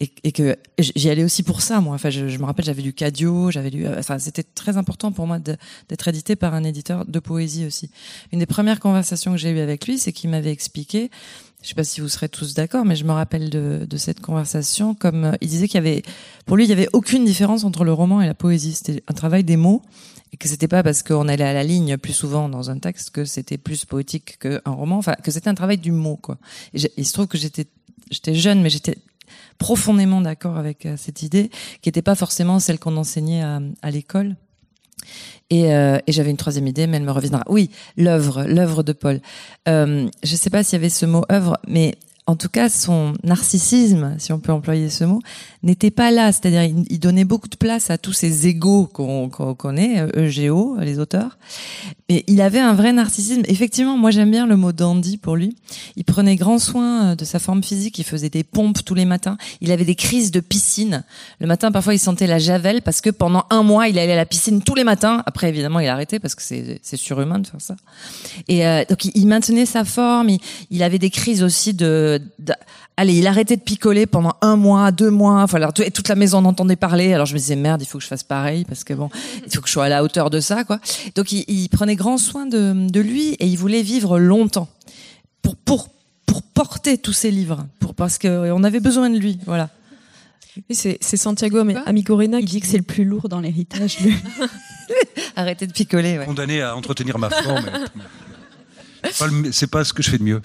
[SPEAKER 5] et, que j'y allais aussi pour ça moi enfin je, je me rappelle j'avais lu Cadio j'avais lu euh, enfin c'était très important pour moi d'être édité par un éditeur de poésie aussi une des premières conversations que j'ai eues avec lui c'est qu'il m'avait expliqué je sais pas si vous serez tous d'accord, mais je me rappelle de, de cette conversation comme euh, il disait qu'il y avait, pour lui, il y avait aucune différence entre le roman et la poésie. C'était un travail des mots et que c'était pas parce qu'on allait à la ligne plus souvent dans un texte que c'était plus poétique qu'un roman. Enfin, que c'était un travail du mot, quoi. Et il se trouve que j'étais, j'étais jeune, mais j'étais profondément d'accord avec euh, cette idée, qui n'était pas forcément celle qu'on enseignait à, l'école. Et, euh, et j'avais une troisième idée, mais elle me reviendra. Oui, l'œuvre, l'œuvre de Paul. Euh, je ne sais pas s'il y avait ce mot œuvre, mais en tout cas, son narcissisme, si on peut employer ce mot, n'était pas là. C'est-à-dire, il, donnait beaucoup de place à tous ces égaux qu'on connaît, EGO, les auteurs. Mais il avait un vrai narcissisme. Effectivement, moi j'aime bien le mot dandy pour lui. Il prenait grand soin euh, de sa forme physique. Il faisait des pompes tous les matins. Il avait des crises de piscine. Le matin, parfois, il sentait la javel parce que pendant un mois, il allait à la piscine tous les matins. Après, évidemment, il a arrêté parce que c'est surhumain de faire ça. Et euh, donc, il, maintenait sa forme. Il, il avait des crises aussi de allez, il arrêtait de picoler pendant un mois, deux mois. Enfin, alors, toute la maison en entendait parler. Alors je me disais merde, il faut que je fasse pareil parce que bon, il faut que je sois à la hauteur de ça, quoi. Donc il, prenait grand soin de, de, lui et il voulait vivre longtemps pour pour pour porter tous ses livres, pour parce que on avait besoin de lui, voilà.
[SPEAKER 2] c'est Santiago Amigorena qui dit que c'est le plus lourd dans l'héritage.
[SPEAKER 5] Arrêtez de picoler. Ouais.
[SPEAKER 3] Condamné à entretenir ma forme. c'est pas ce que je fais de mieux.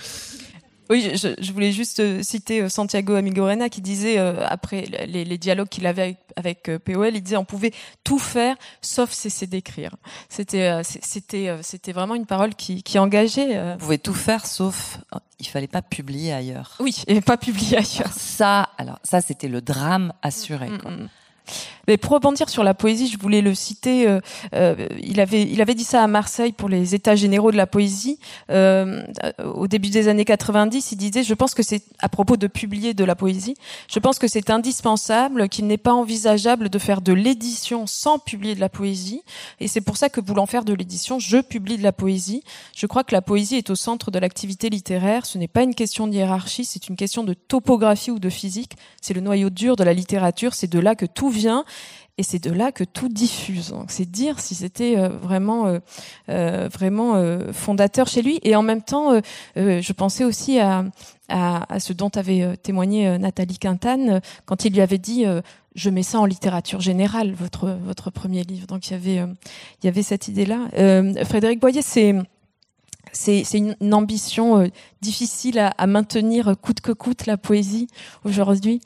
[SPEAKER 2] Oui, je, voulais juste euh, citer euh, Santiago Amigorena qui disait, euh, après les, dialogues qu'il avait avec, POL, il disait on pouvait tout faire sauf cesser d'écrire. C'était c'était c'était vraiment une parole qui, qui engageait.
[SPEAKER 5] On pouvait tout faire sauf il fallait pas publier ailleurs.
[SPEAKER 2] Oui, et pas publier ailleurs.
[SPEAKER 5] Ça, alors ça c'était le drame assuré. Mm, quoi. Mm, mm.
[SPEAKER 2] Mais pour rebondir sur la poésie, je voulais le citer. Euh, euh, il avait, il avait dit ça à Marseille pour les États généraux de la poésie euh, au début des années 90. Il disait, je pense que c'est à propos de publier de la poésie. Je pense que c'est indispensable, qu'il n'est pas envisageable de faire de l'édition sans publier de la poésie. Et c'est pour ça que voulant faire de l'édition, je publie de la poésie. Je crois que la poésie est au centre de l'activité littéraire. Ce n'est pas une question de hiérarchie, c'est une question de topographie ou de physique. C'est le noyau dur de la littérature. C'est de là que tout vient et c'est de là que tout diffuse. C'est dire si c'était euh, vraiment euh, euh, vraiment fondateur chez lui. Et en même temps, je pensais aussi à, ce dont avait témoigné Nathalie Quintane quand il lui avait dit je mets ça en littérature générale, votre votre premier livre. Donc il y avait il y avait cette idée-là. Frédéric Boyer, c'est c'est une, ambition difficile à maintenir coûte que coûte la poésie aujourd'hui.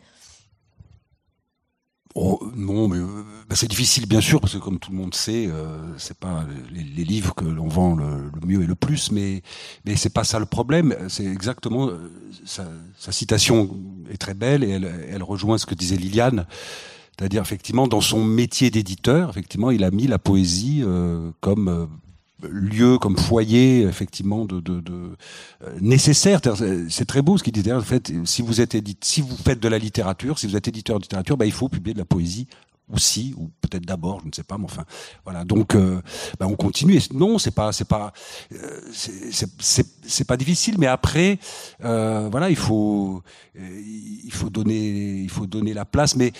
[SPEAKER 3] Oh, non, mais euh, bah, c'est difficile bien sûr parce que comme tout le monde sait, euh, c'est pas les, livres que l'on vend le, mieux et le plus, mais mais c'est pas ça le problème. C'est exactement euh, sa, sa, citation est très belle et elle, elle rejoint ce que disait Liliane. C'est-à-dire effectivement dans son métier d'éditeur, effectivement, il a mis la poésie euh, comme lieu, comme foyer, effectivement, de, de, de nécessaire. C'est très beau ce qu'il dit. En fait, si vous êtes édite, si vous faites de la littérature, si vous êtes éditeur de littérature, bah, il faut publier de la poésie aussi ou peut-être d'abord je ne sais pas mais enfin voilà donc euh, bah, on continue non c'est pas c'est pas euh, c'est pas difficile mais après euh, voilà il faut il faut donner il faut donner la place mais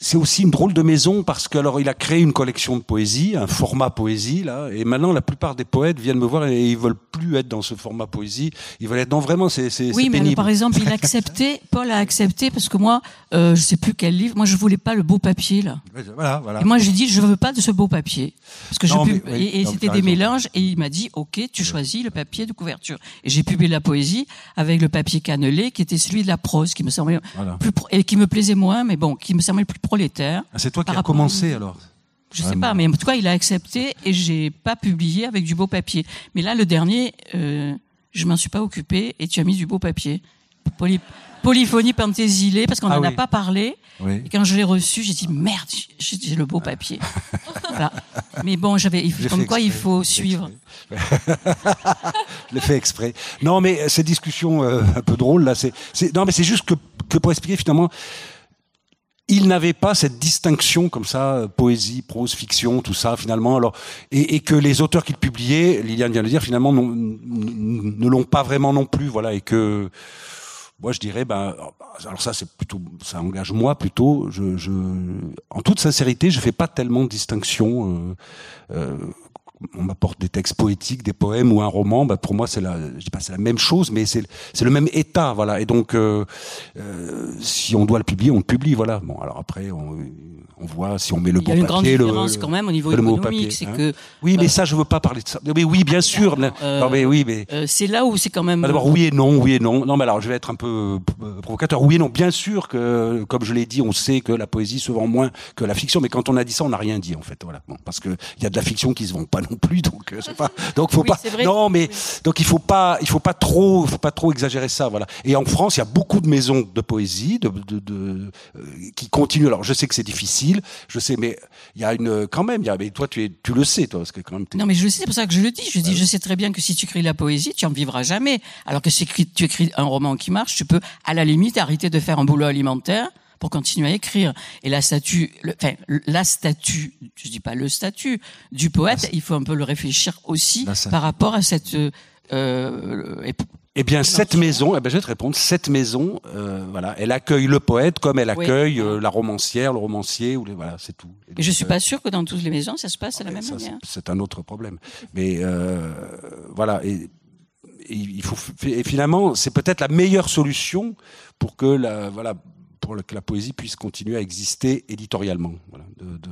[SPEAKER 3] c'est aussi une drôle de maison parce que alors il a créé une collection de poésie, un format poésie là, et maintenant la plupart des poètes viennent me voir et ils veulent plus être dans ce format poésie, ils veulent être non vraiment c'est c'est
[SPEAKER 4] oui mais par exemple il a accepté, Paul a accepté parce que moi euh, je sais plus quel livre, moi je voulais pas le beau papier là.
[SPEAKER 3] Voilà, voilà.
[SPEAKER 4] Et moi j'ai dit je veux pas de ce beau papier. Parce que je et, c'était des mélanges et il m'a dit ok tu choisis le papier de couverture. Et j'ai publié la poésie avec le papier cannelé qui était celui de la prose qui me semblait plus et qui me plaisait moins mais bon qui me semblait plus prolétaire.
[SPEAKER 3] Ah, c'est toi qui as commencé alors
[SPEAKER 4] je sais pas, mais en tout cas, il a accepté et j'ai pas publié avec du beau papier. Mais là, le dernier, euh, je m'en suis pas occupé et tu as mis du beau papier. Poly polyphonie penthésilée, parce qu'on n'en a pas parlé. Et quand je l'ai reçu, j'ai dit merde, j'ai le beau papier. voilà. Mais bon, j'avais, comme quoi il faut suivre.
[SPEAKER 3] je l'ai fait exprès. Non, mais ces discussions euh, un peu drôles là, c'est, non, mais c'est juste que, que pour expliquer finalement il n'avait pas cette distinction comme ça, poésie, prose, fiction, tout ça finalement. Alors et, que les auteurs qu'il publiait, Liliane vient de le dire, finalement ne l'ont pas vraiment non plus, voilà, et que moi je dirais, ben alors ça c'est plutôt, ça engage moi plutôt. Je, je, en toute sincérité, je fais pas tellement de distinction. Euh, euh, on m'apporte des textes poétiques, des poèmes ou un roman, bah pour moi c'est la, je dis pas c'est la même chose, mais c'est c'est le même état, voilà. Et donc euh, euh, si on doit le publier, on le publie, voilà. Bon, alors après on, on voit si on met le bon papier. Il y a une grande
[SPEAKER 4] différence quand même au niveau économique, c'est hein. que.
[SPEAKER 3] Oui, mais euh, ça, je veux pas parler de ça. Mais oui, bien sûr.
[SPEAKER 4] Euh, non, mais oui, mais. Euh, c'est là où c'est quand même.
[SPEAKER 3] D'abord, oui et non, oui et non. Non, mais alors, je vais être un peu provocateur. Oui et non. Bien sûr que, comme je l'ai dit, on sait que la poésie se vend moins que la fiction, mais quand on a dit ça, on n'a rien dit en fait. Voilà, bon, parce que il y a de la fiction qui se vend pas non plus, donc pas. Donc faut pas. Vrai. Non, mais donc il faut pas, il faut pas trop, faut pas trop exagérer ça, voilà. Et en France, il y a beaucoup de maisons de poésie, de, de, de qui continuent. Alors, je sais que c'est difficile, je sais, mais il y a une quand même. Y a, mais toi, tu, es, tu le sais, toi, parce que quand même.
[SPEAKER 4] Non, mais je le sais, c'est pour ça que je le dis. Je dis, je sais très bien que si tu écris la poésie, tu en vivras jamais. Alors que si tu écris un roman qui marche, tu peux, à la limite, arrêter de faire un boulot alimentaire pour continuer à écrire. Et la statue, enfin, la statue, je dis pas le statut du poète, il faut un peu le réfléchir aussi par rapport à cette euh, euh
[SPEAKER 3] eh bien, cette maison, eh ben, je vais te répondre. Cette maison, euh, voilà, elle accueille le poète comme elle accueille euh, la romancière, le romancier, ou les, voilà, c'est tout.
[SPEAKER 4] Et, je suis pas sûr que dans toutes les maisons ça se passe de la même manière.
[SPEAKER 3] C'est un autre problème. Mais euh, voilà, et, il faut et finalement, c'est peut-être la meilleure solution pour que la voilà pour que la poésie puisse continuer à exister éditorialement. Voilà, de, de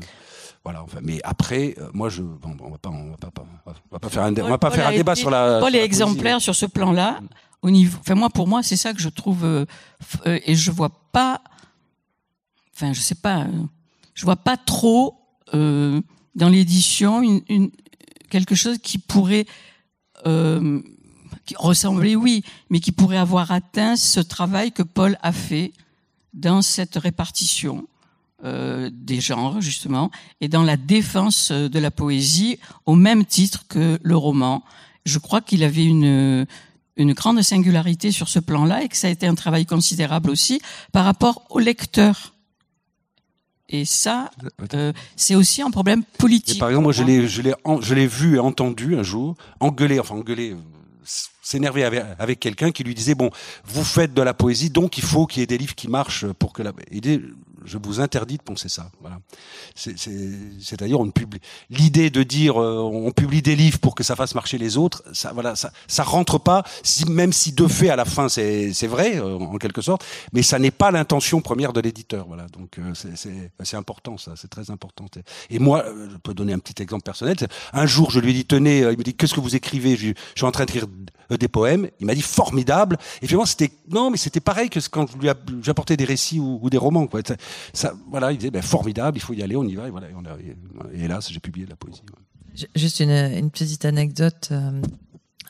[SPEAKER 3] voilà, enfin, mais après, euh, moi, je, bon, on va pas, on va pas, on va pas faire un, on va pas faire un débat sur la.
[SPEAKER 4] Paul est exemplaire sur ce plan-là. Au niveau, enfin moi, pour moi, c'est ça que je trouve, euh, euh, et je vois pas, enfin, je sais pas, je vois pas trop euh, dans l'édition une, une, quelque chose qui pourrait euh, qui ressembler, oui, mais qui pourrait avoir atteint ce travail que Paul a fait dans cette répartition euh, des genres, justement, et dans la défense euh, de la poésie au même titre que le roman. Je crois qu'il avait une, une grande singularité sur ce plan-là et que ça a été un travail considérable aussi par rapport au lecteur. Et ça, euh, c'est aussi un problème politique.
[SPEAKER 3] par exemple, moi, je l'ai, je l'ai, je l'ai vu et entendu un jour engueuler, enfin engueuler, s'énerver avec, quelqu'un qui lui disait bon, vous faites de la poésie, donc il faut qu'il y ait des livres qui marchent pour que la. Idée, je vous interdis de penser ça. Voilà. C'est-à-dire, on publie. L'idée de dire, euh, on publie des livres pour que ça fasse marcher les autres, ça, voilà, ça, ça rentre pas. Si, même si de fait, à la fin, c'est vrai euh, en quelque sorte, mais ça n'est pas l'intention première de l'éditeur. Voilà. Donc, euh, c'est important, ça, c'est très important. Et moi, je peux donner un petit exemple personnel. Un jour, je lui ai dit, tenez, il me dit, qu'est-ce que vous écrivez? Je, je, suis en train d'écrire des poèmes. Il m'a dit formidable. Et finalement, c'était non, mais c'était pareil que quand je lui apportais des récits ou, ou des romans. Quoi voilà, il disait ben, formidable, il faut y aller, on y va. Et voilà, et, hélas, j'ai publié de la poésie.
[SPEAKER 5] Juste une, petite anecdote. Euh,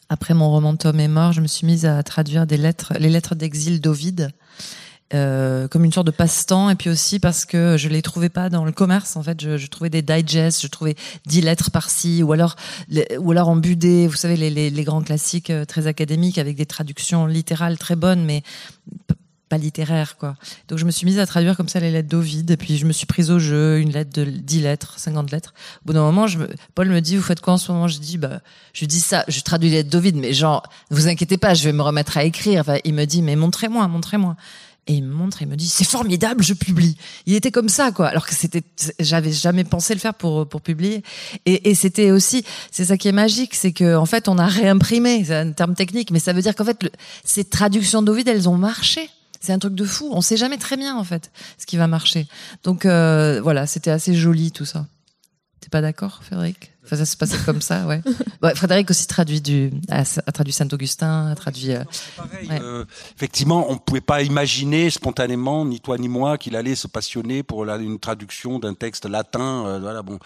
[SPEAKER 5] après mon roman Tom est mort, je me suis mise à traduire des lettres, les lettres d'exil d'Ovide. Euh, comme une sorte de passe-temps et puis aussi parce que je les trouvais pas dans le commerce en fait je, trouvais des digests je trouvais dix lettres par-ci ou alors ou alors en budé vous savez les, les, les, grands classiques euh, très académiques avec des traductions littérales très bonnes mais pas littéraires quoi donc je me suis mise à traduire comme ça les lettres d'Ovide et puis je me suis prise au jeu une lettre de 10 lettres 50 lettres au bout d'un moment je me, Paul me dit vous faites quoi en ce moment? Je dis bah je dis ça je traduis les lettres d'Ovide mais genre vous inquiétez pas je vais me remettre à écrire enfin, il me dit mais montrez-moi montrez-moi et il me montre, il me dit c'est formidable, je publie. Il était comme ça quoi, alors que c'était, j'avais jamais pensé le faire pour pour publier. Et, et c'était aussi, c'est ça qui est magique, c'est que en fait on a réimprimé, c'est un terme technique, mais ça veut dire qu'en fait ces traductions d'Ovid elles ont marché. C'est un truc de fou. On sait jamais très bien en fait ce qui va marcher. Donc euh, voilà, c'était assez joli tout ça. T'es pas d'accord, Frédéric? Enfin, ça se passait comme ça, ouais. ouais. Frédéric aussi traduit du, a, traduit Saint-Augustin, a traduit. Euh,
[SPEAKER 3] pareil. Ouais. Euh, effectivement, on pouvait pas imaginer spontanément, ni toi ni moi, qu'il allait se passionner pour la, une traduction d'un texte latin. Euh, voilà, bon,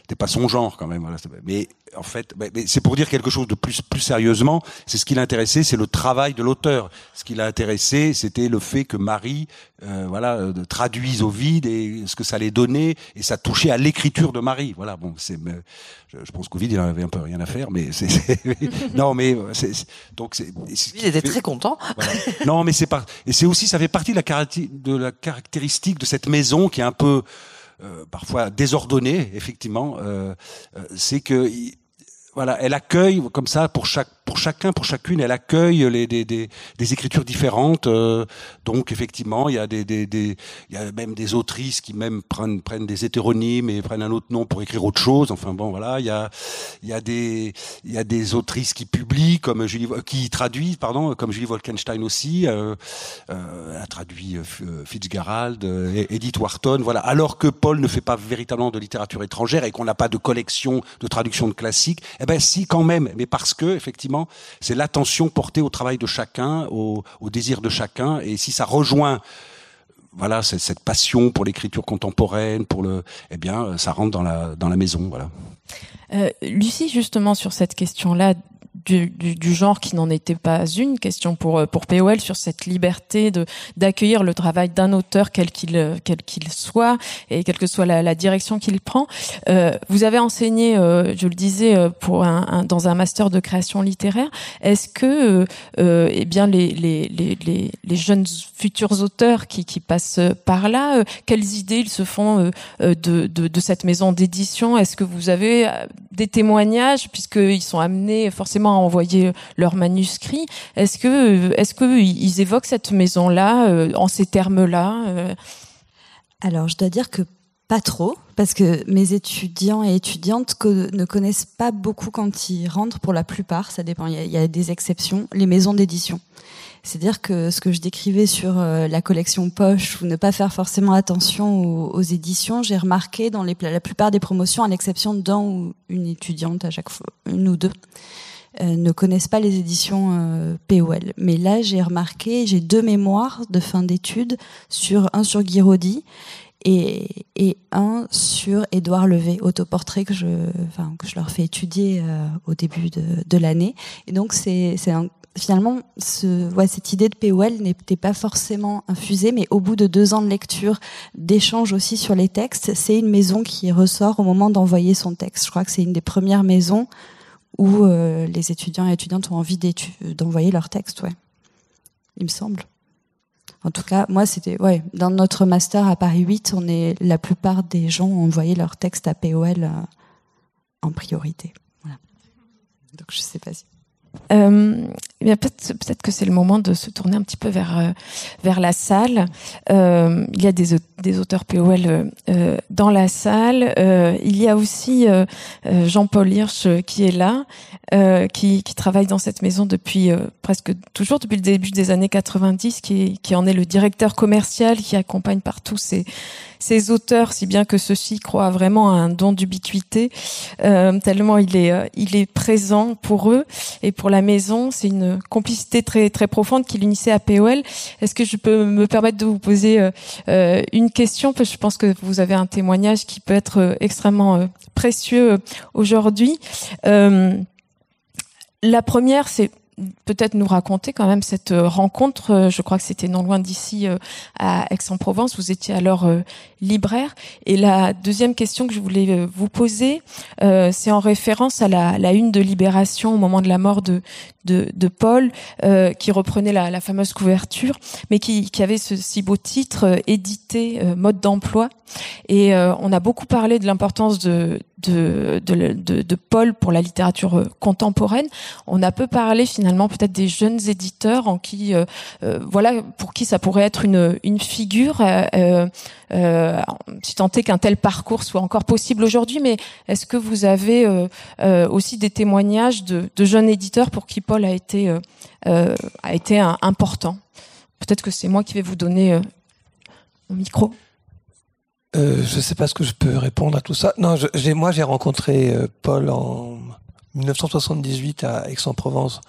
[SPEAKER 3] c'était pas son genre quand même. Voilà. Mais en fait, c'est pour dire quelque chose de plus plus sérieusement. C'est ce qui l'intéressait, c'est le travail de l'auteur. Ce qui l'a intéressé, c'était le fait que Marie, euh, voilà, euh, traduise au vide et ce que ça allait donner, et ça touchait à l'écriture de Marie. Voilà, bon, c'est je, je pense qu'au vide, il en avait un peu rien à faire, mais c'est non, mais euh, c'est donc c'est.
[SPEAKER 5] Il était très content.
[SPEAKER 3] Voilà. non, mais c'est pas et c'est aussi ça fait partie de la, de la caractéristique de cette maison qui est un peu euh, parfois désordonnée, effectivement. Euh, euh c'est que voilà, elle accueille comme ça pour chaque pour chacun, pour chacune, elle accueille les, des, des, des écritures différentes. Euh, donc effectivement, il y a des, des, des, il y a même des autrices qui même prennent prennent des hétéronymes et prennent un autre nom pour écrire autre chose. Enfin bon, voilà, il y a il y a des il y a des autrices qui publient comme Julie qui traduisent pardon comme Julie Wolkenstein aussi. Euh, euh, elle a traduit euh, Fitzgerald, euh, Edith Wharton, voilà. Alors que Paul ne fait pas véritablement de littérature étrangère et qu'on n'a pas de collection de traduction de classiques, eh ben si quand même, mais parce que effectivement c'est l'attention portée au travail de chacun, au, désir de chacun, et si ça rejoint voilà cette passion pour l'écriture contemporaine, pour le, eh bien, ça rentre dans la dans la maison, voilà.
[SPEAKER 2] Euh, Lucie, justement sur cette question-là du, du, du, genre qui n'en était pas une question pour euh, pour POL sur cette liberté de d'accueillir le travail d'un auteur quel qu'il euh, quel qu'il soit et quelle que soit la, la direction qu'il prend. Euh, vous avez enseigné, euh, je le disais, euh, pour un, un, dans un master de création littéraire. Est-ce que euh, eh bien les, les, les, les, jeunes futurs auteurs qui, qui passent par là, quelles idées ils se font de, de, de cette maison d'édition? Est-ce que vous avez des témoignages puisqu'ils sont amenés forcément à envoyer leurs manuscrits. Est-ce que, est-ce que évoquent cette maison-là euh, en ces termes-là euh?
[SPEAKER 6] Alors, je dois dire que pas trop, parce que mes étudiants et étudiantes ne connaissent pas beaucoup quand ils rentrent. Pour la plupart, ça dépend. Il y a, des exceptions. Les maisons d'édition. C'est-à-dire que ce que je décrivais sur euh, la collection poche ou ne pas faire forcément attention aux, éditions, j'ai remarqué dans la plupart des promotions, à l'exception d'un ou une étudiante à chaque fois, une ou deux, ne connaissent pas les éditions euh, POL. Mais là, j'ai remarqué, j'ai deux mémoires de fin d'études, sur un sur Guiraudy et, et un sur Édouard Levé, autoportrait que je, que je leur fais étudier euh, au début de, de l'année. Et donc, c'est finalement, ce, cette idée de POL n'était pas forcément infusée, mais au bout de deux ans de lecture, d'échange aussi sur les textes, c'est une maison qui ressort au moment d'envoyer son texte. Je crois que c'est une des premières maisons où euh, les étudiants et étudiantes ont envie d'envoyer leur texte, ouais. Il me semble. En tout cas, moi, c'était, ouais, dans notre master à Paris 8, on est, la plupart des gens ont envoyé leur texte à POL euh, en priorité. Donc, je sais pas si.
[SPEAKER 2] Euh, eh peut-être peut que c'est le moment de se tourner un petit peu vers euh, vers la salle. Euh, il y a des, des auteurs POL euh, dans la salle. Euh, il y a aussi euh, Jean-Paul Hirsch qui est là, qui, qui travaille dans cette maison depuis presque toujours depuis le début des années 90, qui, qui en est le directeur commercial, qui accompagne partout ces ces auteurs, si bien que ceux-ci croient vraiment à un don d'ubiquité, tellement il est il est présent pour eux et pour la maison. C'est une complicité très très profonde qui l'unissait à POL. Est-ce que je peux me permettre de vous poser une question? Parce que je pense que vous avez un témoignage qui peut être extrêmement précieux aujourd'hui. la première, c'est peut-être nous raconter quand même cette euh, rencontre. Euh, je crois que c'était non loin d'ici euh, à Aix-en-Provence. Vous étiez alors libraire. Et la deuxième question que je voulais vous poser, c'est en référence à la, une de Libération au moment de la mort de, de, Paul, qui reprenait la, la, fameuse couverture, mais qui, qui avait ce si beau titre édité mode d'emploi. Et on a beaucoup parlé de l'importance de, de, Paul pour la littérature contemporaine. On a peu parlé finalement peut-être des jeunes éditeurs en qui, euh, euh, voilà, pour qui ça pourrait être une, figure. Euh, euh, si tant est qu'un tel parcours soit encore possible aujourd'hui, mais est-ce que vous avez aussi des témoignages de, jeunes éditeurs pour qui Paul a été a été important? Peut-être que c'est moi qui vais vous donner mon micro.
[SPEAKER 7] Euh, je ne sais pas ce que je peux répondre à tout ça. Non, moi j'ai rencontré euh, Paul en 1978 à Aix-en-Provence,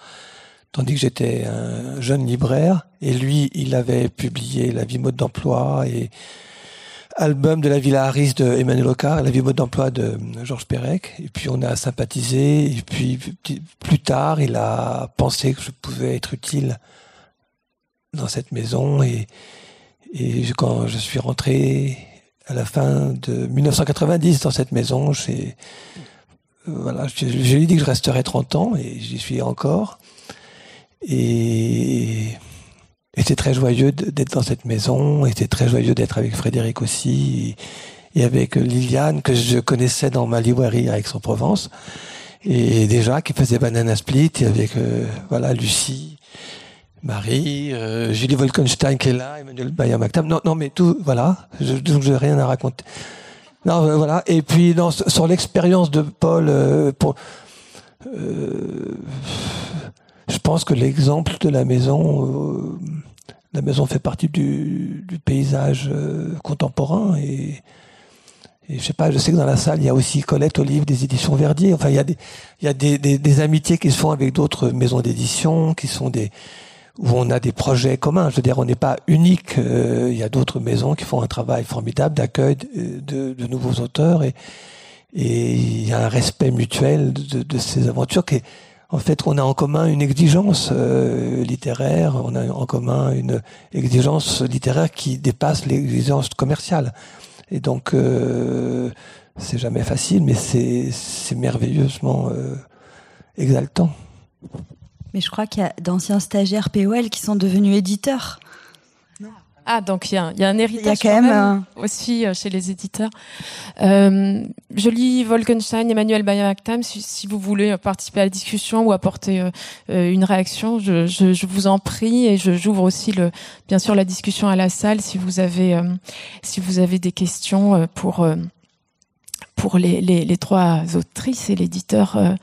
[SPEAKER 7] tandis que j'étais un jeune libraire. Et lui, il avait publié La vie mode d'emploi et album de la Villa Harris de Emmanuel Ocar, La vie mode d'emploi de Georges Perec. Et puis on a sympathisé. Et puis plus tard, il a pensé que je pouvais être utile dans cette maison. Et, et quand je suis rentré à la fin de 1990 dans cette maison. J'ai voilà, je, lui ai dit que je resterais 30 ans et j'y suis encore. Et, et c'est très joyeux d'être dans cette maison et c'est très joyeux d'être avec Frédéric aussi et, avec Liliane que je connaissais dans ma librairie à Aix-en-Provence et déjà qui faisait Banana Split et avec euh, voilà Lucie Marie, euh, Julie Wolkenstein qui est là, Emmanuel Bayer Non, non, mais tout, voilà. Je, n'ai rien à raconter. Non, euh, voilà. Et puis, sur l'expérience de Paul, euh, pour, je pense que l'exemple de la maison, la maison fait partie du, paysage contemporain et, et je sais pas, je sais que dans la salle, il y a aussi Colette Olive des éditions Verdier. Enfin, il y a il y a des amitiés qui se font avec d'autres maisons d'édition, qui sont des, où on a des projets communs. Je veux dire, on n'est pas unique. Euh, il y a d'autres maisons qui font un travail formidable d'accueil de, nouveaux auteurs et, il y a un respect mutuel de, ces aventures qui en fait, on a en commun une exigence euh, littéraire, on a en commun une exigence littéraire qui dépasse l'exigence commerciale. Et donc, euh, c'est jamais facile, mais c'est merveilleusement exaltant.
[SPEAKER 6] Mais je crois qu'il y a d'anciens stagiaires POL qui sont devenus éditeurs.
[SPEAKER 2] Ah, donc il y a, y a, un héritage quand, même, aussi euh, chez les éditeurs. Euh, je lis Wolkenstein, Emmanuel Bayaktam. Si, si, vous voulez participer à la discussion ou apporter euh, euh, une réaction, je, je, je, vous en prie. Et j'ouvre aussi, le, bien sûr, la discussion à la salle si vous avez, si vous avez des questions pour pour les, les, trois autrices et l'éditeur euh,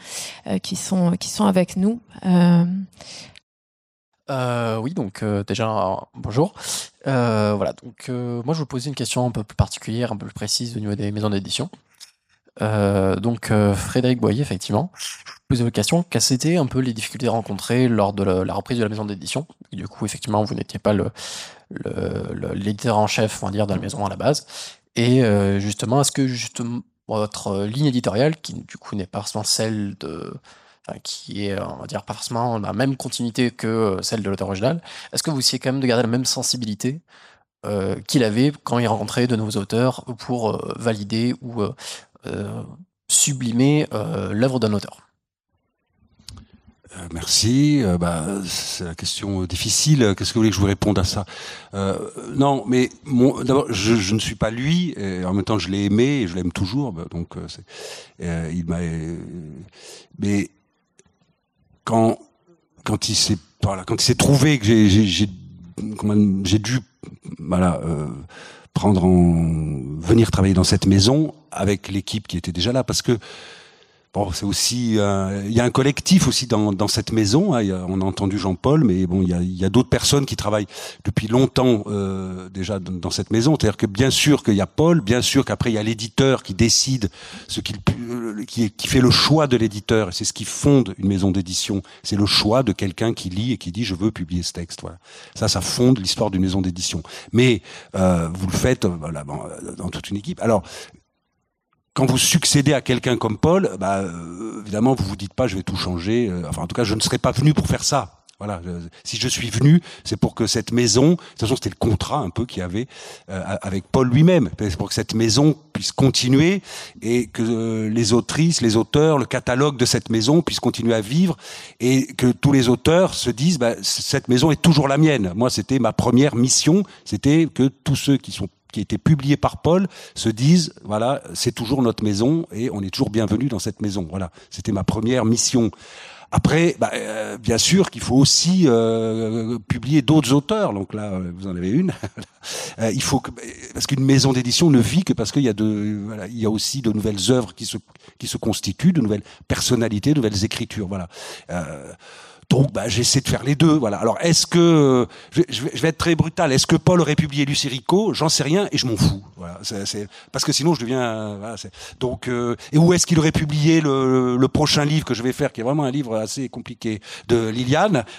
[SPEAKER 2] euh, qui sont qui sont avec nous.
[SPEAKER 8] Euh... Oui, donc déjà bonjour. voilà, donc moi je vous posais une question un peu plus particulière, un peu plus précise au niveau des maisons d'édition. donc Frédéric Boyer, effectivement, je vous posais une question. Quelles étaient un peu les difficultés rencontrées lors de la, reprise de la maison d'édition? Du coup, effectivement, vous n'étiez pas l'éditeur en chef, on va dire, de la maison à la base. Et justement, est-ce que justement votre euh, ligne éditoriale, qui du coup n'est pas forcément celle de. Enfin, qui est, on va dire, pas forcément la même continuité que euh, celle de l'auteur original, est-ce que vous essayez quand même de garder la même sensibilité euh, qu'il avait quand il rencontrait de nouveaux auteurs pour valider ou sublimer l'œuvre d'un auteur?
[SPEAKER 3] Euh, merci. Euh, bah, c'est la question difficile. Qu'est-ce que vous voulez que je vous réponde à ça euh, Non, mais d'abord, je, je, ne suis pas lui. Et en même temps, je l'ai aimé et je l'aime toujours. Bah, donc, il m'a. mais quand quand il s'est voilà, quand il s'est trouvé que j'ai j'ai j'ai dû voilà prendre en venir travailler dans cette maison avec l'équipe qui était déjà là parce que Bon, c'est aussi, euh, il y a un collectif aussi dans, dans cette maison. Hein, on a entendu Jean-Paul, mais bon, il y a, a d'autres personnes qui travaillent depuis longtemps euh, déjà dans, cette maison. C'est-à-dire que bien sûr qu'il y a Paul, bien sûr qu'après il y a l'éditeur qui décide ce qu'il qui, qui fait le choix de l'éditeur. Et c'est ce qui fonde une maison d'édition. C'est le choix de quelqu'un qui lit et qui dit je veux publier ce texte. Voilà. Ça, ça fonde l'histoire d'une maison d'édition. Mais euh, vous le faites voilà, dans toute une équipe. Alors quand vous succédez à quelqu'un comme Paul, bah, euh, évidemment, vous vous dites pas, je vais tout changer. Euh, enfin, en tout cas, je ne serais pas venu pour faire ça. Voilà. si je suis venu, c'est pour que cette maison, de toute façon, c'était le contrat un peu qu'il y avait euh, avec Paul lui-même, c'est pour que cette maison puisse continuer et que les autrices, les auteurs, le catalogue de cette maison puisse continuer à vivre et que tous les auteurs se disent, bah, cette maison est toujours la mienne. Moi, c'était ma première mission, c'était que tous ceux qui sont qui était publié par Paul se disent voilà c'est toujours notre maison et on est toujours bienvenu dans cette maison voilà c'était ma première mission après, bah, euh, bien sûr qu'il faut aussi euh, publier d'autres auteurs. Donc là, euh, vous en avez une. il faut que, parce qu'une maison d'édition ne vit que parce qu'il y a de, il y a aussi de nouvelles œuvres qui se qui se constituent, de nouvelles personnalités, de nouvelles écritures. Voilà. Donc, bah, j'essaie de faire les deux. Voilà. Alors, est-ce que je, je, vais, être très brutal Est-ce que Paul aurait publié Lucie Rico J'en sais rien et je m'en fous. Voilà. C'est, parce que sinon, je deviens. Voilà, donc, euh, et où est-ce qu'il aurait publié le, le, prochain livre que je vais faire, qui est vraiment un livre assez compliqué de Liliane?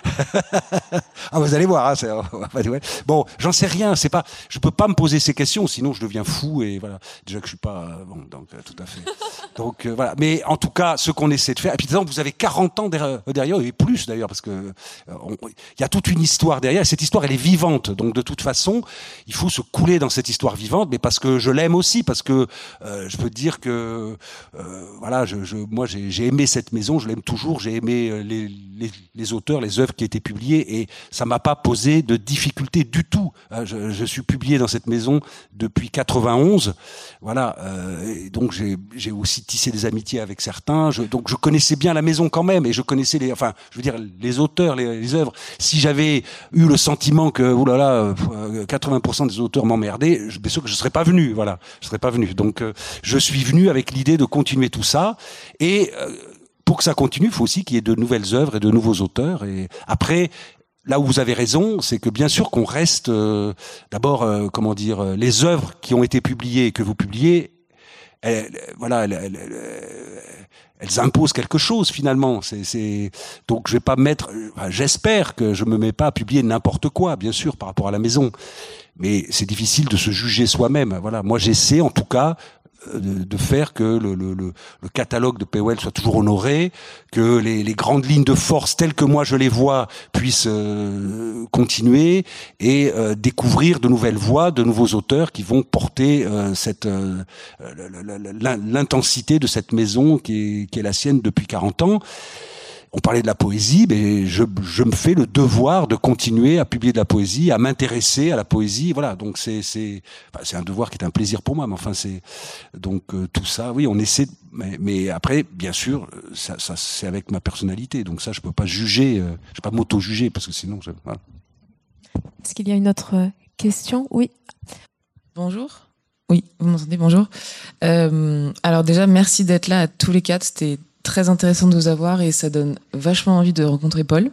[SPEAKER 3] Ah, vous allez voir. Hein, bon, j'en sais rien. C'est pas. Je peux pas me poser ces questions, sinon je deviens fou et voilà. Déjà que je suis pas bon, donc euh, tout à fait. Donc euh, voilà. Mais en tout cas, ce qu'on essaie de faire. Et puis, exemple, vous avez 40 ans derrière, derrière et plus d'ailleurs, parce que euh, il y a toute une histoire derrière. Et cette histoire, elle est vivante. Donc de toute façon, il faut se couler dans cette histoire vivante, mais parce que je l'aime aussi, parce que euh, je peux dire que euh, voilà, je, je moi j'ai aimé cette maison, je l'aime toujours. J'ai aimé les, les, les, auteurs, les œuvres qui étaient publiées, et ça m'a pas posé de difficulté du tout. Je, je, suis publié dans cette maison depuis 91, voilà. et donc j'ai aussi tissé des amitiés avec certains. Je, donc je connaissais bien la maison quand même, et je connaissais les, enfin, je veux dire les auteurs, les, les œuvres. Si j'avais eu le sentiment que, oulala, 80% euh, des auteurs m'emmerdaient, bien sûr que je serais pas venu. Voilà, je serais pas venu. Donc, euh, je suis venu avec l'idée de continuer tout ça. Et euh, pour que ça continue, il faut aussi qu'il y ait de nouvelles œuvres et de nouveaux auteurs. Et après, là où vous avez raison, c'est que bien sûr qu'on reste d'abord, comment dire, les œuvres qui ont été publiées et que vous publiez, voilà, elles imposent quelque chose finalement. C'est, donc je vais pas mettre. J'espère que je me mets pas à publier n'importe quoi, bien sûr, par rapport à la maison. Mais c'est difficile de se juger soi-même. Voilà, moi j'essaie en tout cas de, faire que le, le, le, catalogue de POL soit toujours honoré, que les, les, grandes lignes de force telles que moi je les vois puissent euh, continuer et euh, découvrir de nouvelles voix, de nouveaux auteurs qui vont porter euh, cette l'intensité de cette maison qui est, qui est la sienne depuis 40 ans on parlait de la poésie, mais je, je, me fais le devoir de continuer à publier de la poésie, à m'intéresser à la poésie. Voilà, donc c'est c'est c'est un devoir qui est un plaisir pour moi. Mais enfin c'est donc euh, tout ça, oui, on essaie. Mais, mais après, bien sûr, ça, ça c'est avec ma personnalité. Donc ça, je peux pas juger, euh, je peux pas m'auto-juger parce que sinon, je, voilà.
[SPEAKER 2] Est-ce qu'il y a une autre euh, question? Oui.
[SPEAKER 9] Bonjour. Oui, vous m'entendez? Bonjour. Euh, alors déjà, merci d'être là à tous les quatre. C'était très intéressant de vous avoir et ça donne vachement envie de rencontrer Paul.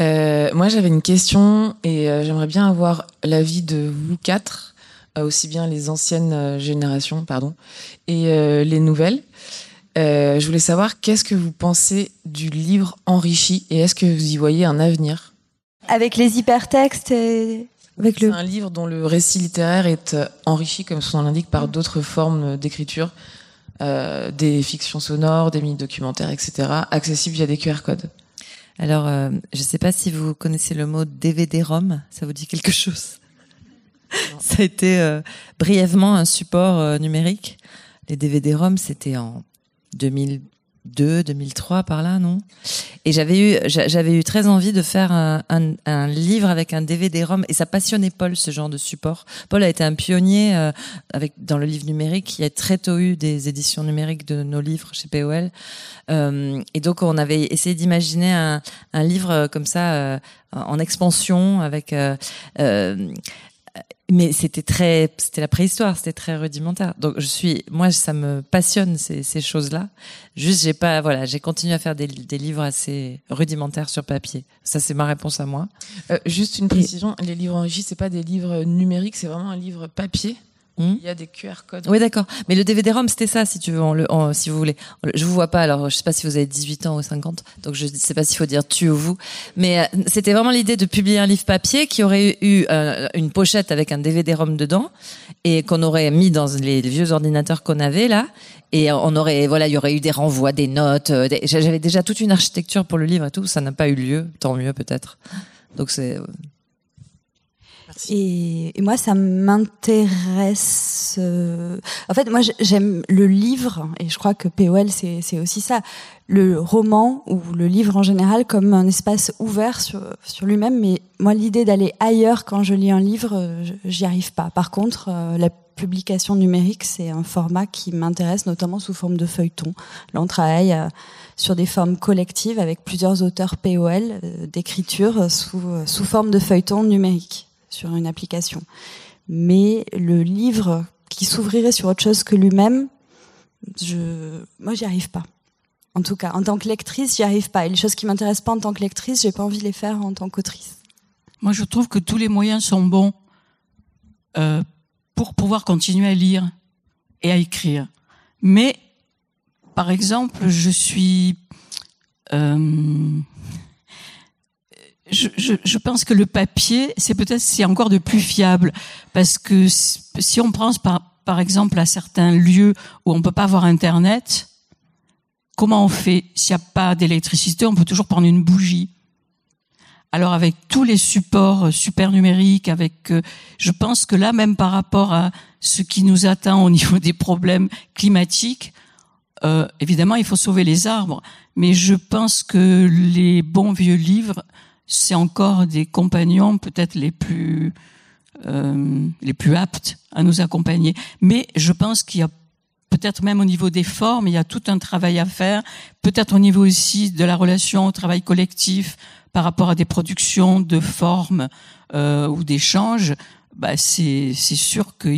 [SPEAKER 9] Euh, moi, j'avais une question et euh, j'aimerais bien avoir l'avis de vous quatre, euh, aussi bien les anciennes générations, pardon, et les nouvelles. je voulais savoir qu'est-ce que vous pensez du livre enrichi et est-ce que vous y voyez un avenir?
[SPEAKER 6] Avec les hypertextes et avec
[SPEAKER 9] le. C'est un livre dont le récit littéraire est enrichi, comme son nom l'indique, par d'autres formes d'écriture euh, des fictions sonores, des mini-documentaires, etc., accessibles via des QR codes.
[SPEAKER 5] Alors, euh, je ne sais pas si vous connaissez le mot DVD-ROM, ça vous dit quelque chose? Ça a été euh, brièvement un support numérique. Les DVD-ROM, c'était en 2000, 2002, 2003 par là, non? Et j'avais eu, j'avais eu très envie de faire un, un, un livre avec un DVD-ROM et ça passionnait Paul ce genre de support. Paul a été un pionnier euh, avec dans le livre numérique. Il y a très tôt eu des éditions numériques de nos livres chez POL euh, et donc on avait essayé d'imaginer un, un, livre comme ça euh, en expansion avec euh, mais c'était très, c'était la préhistoire, c'était très rudimentaire. Donc je suis, moi ça me passionne ces, ces choses-là. Juste j'ai pas, voilà, j'ai continué à faire des, des, livres assez rudimentaires sur papier. Ça c'est ma réponse à moi.
[SPEAKER 9] Euh, juste une précision, les livres enrichis c'est pas des livres numériques, c'est vraiment un livre papier. Il y a des QR codes.
[SPEAKER 5] Oui, d'accord. Mais le DVD-ROM, c'était ça, si tu veux, le, si vous voulez. Je vous vois pas, alors je sais pas si vous avez 18 ans ou 50, donc je sais pas s'il faut dire tu ou vous. Mais euh, c'était vraiment l'idée de publier un livre papier qui aurait eu euh, une pochette avec un DVD-ROM dedans et qu'on aurait mis dans les vieux ordinateurs qu'on avait là. Et on aurait, voilà, il y aurait eu des renvois, des notes. euh, des- J'avais déjà toute une architecture pour le livre et tout. Ça n'a pas eu lieu, tant mieux peut-être. Donc c'est
[SPEAKER 6] Et, et moi, ça m'intéresse. euh, En fait, moi, j'ai- j'aime le livre, et je crois que POL, c'est aussi ça. Le roman ou le livre en général comme un espace ouvert sur, sur lui-même. Mais moi, l'idée d'aller ailleurs quand je lis un livre, j'y arrive pas. Par contre, euh, la publication numérique, c'est un format qui m'intéresse, notamment sous forme de feuilleton. Là, on travaille euh, sur des formes collectives avec plusieurs auteurs POL euh, d'écriture sous, sous forme de feuilleton numérique sur une application. Mais le livre qui s'ouvrirait sur autre chose que lui-même, je, moi, j'y arrive pas. En tout cas, en tant que lectrice, j'y arrive pas. Et les choses qui m'intéressent pas en tant que lectrice, j'ai pas envie de les faire en tant qu'autrice.
[SPEAKER 4] Moi, je trouve que tous les moyens sont bons euh, pour pouvoir continuer à lire et à écrire. Mais, par exemple, je suis... euh, je, je, pense que le papier, c'est peut-être c'est encore de plus fiable parce que si on pense par, par exemple à certains lieux où on peut pas avoir internet, comment on fait S'il n'y a pas d'électricité, on peut toujours prendre une bougie. Alors avec tous les supports euh, super numériques, avec, euh, je pense que là même par rapport à ce qui nous atteint au niveau des problèmes climatiques, euh, évidemment il faut sauver les arbres, mais je pense que les bons vieux livres, c'est encore des compagnons peut-être les plus euh, les plus aptes à nous accompagner. Mais je pense qu'il y a peut-être même au niveau des formes, il y a tout un travail à faire, peut-être au niveau aussi de la relation au travail collectif par rapport à des productions de formes euh, ou d'échanges. Bah, c'est sûr que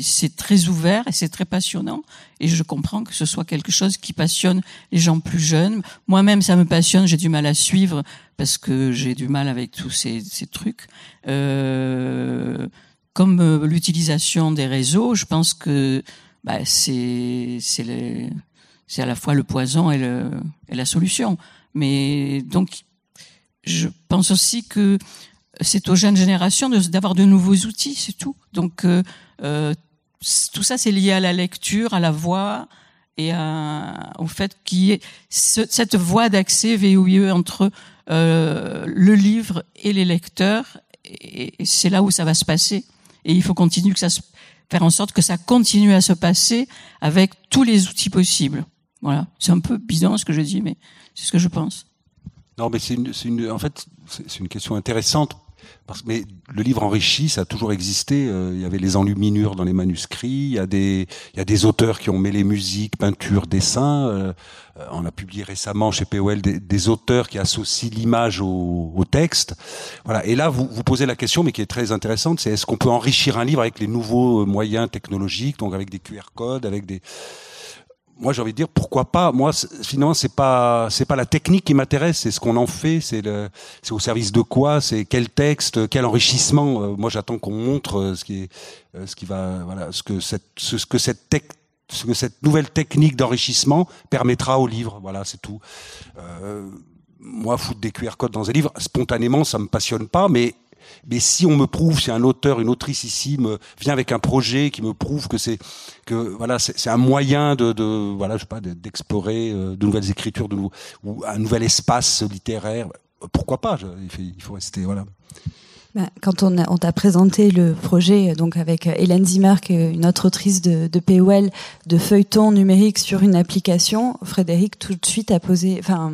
[SPEAKER 4] c'est très ouvert et c'est très passionnant et je comprends que ce soit quelque chose qui passionne les gens plus jeunes. Moi-même, ça me passionne, j'ai du mal à suivre parce que j'ai du mal avec tous ces, ces trucs. Euh, comme euh, l'utilisation des réseaux, je pense que bah, c'est à la fois le poison et, le, et la solution. Mais donc, je pense aussi que c'est aux jeunes générations d'avoir de, nouveaux outils, c'est tout. Donc, euh, euh, tout ça, c'est lié à la lecture, à la voix et à- au fait qu'il y ait ce- cette voie d'accès VOIE entre euh, le livre et les lecteurs. Et, c'est là où ça va se passer. Et il faut continuer que ça se, faire en sorte que ça continue à se passer avec tous les outils possibles. Voilà. C'est un peu bidon ce que je dis, mais c'est ce que je pense.
[SPEAKER 3] Non, mais c'est une, une, en fait, c'est une question intéressante. Parce, mais le livre enrichi, ça a toujours existé. Euh, il y avait les enluminures dans les manuscrits. Il y a des, il y a des auteurs qui ont mêlé musique, peinture, dessin. Euh, on a publié récemment chez POL des, des auteurs qui associent l'image au, au texte. Voilà. Et là, vous, vous posez la question, mais qui est très intéressante, c'est est-ce qu'on peut enrichir un livre avec les nouveaux euh, moyens technologiques, donc avec des QR codes, avec des moi j'ai envie de dire pourquoi pas? Moi finalement c'est pas c'est pas la technique qui m'intéresse c'est ce qu'on en fait c'est le c'est au service de quoi c'est quel texte quel enrichissement? Euh, moi j'attends qu'on montre euh, ce qui est euh, ce qui va voilà ce que cette ce, ce que cette tech ce que cette nouvelle technique d'enrichissement permettra au livre. Voilà c'est tout. Euh, moi foutre des QR codes dans un livre spontanément ça me passionne pas mais mais si on me prouve, si un auteur, une autrice ici me vient avec un projet qui me prouve que c'est que voilà, c'est un moyen de, de voilà, je sais pas, de- d'explorer euh, de nouvelles écritures, ou un nouvel espace littéraire, pourquoi pas il, faut, rester voilà.
[SPEAKER 6] Ben, Quand on, a- on t'a présenté le projet, donc avec euh, Hélène Zimmer, qui est une autre autrice de, de POL, de feuilleton numérique sur une application, Frédéric tout de suite a posé, enfin,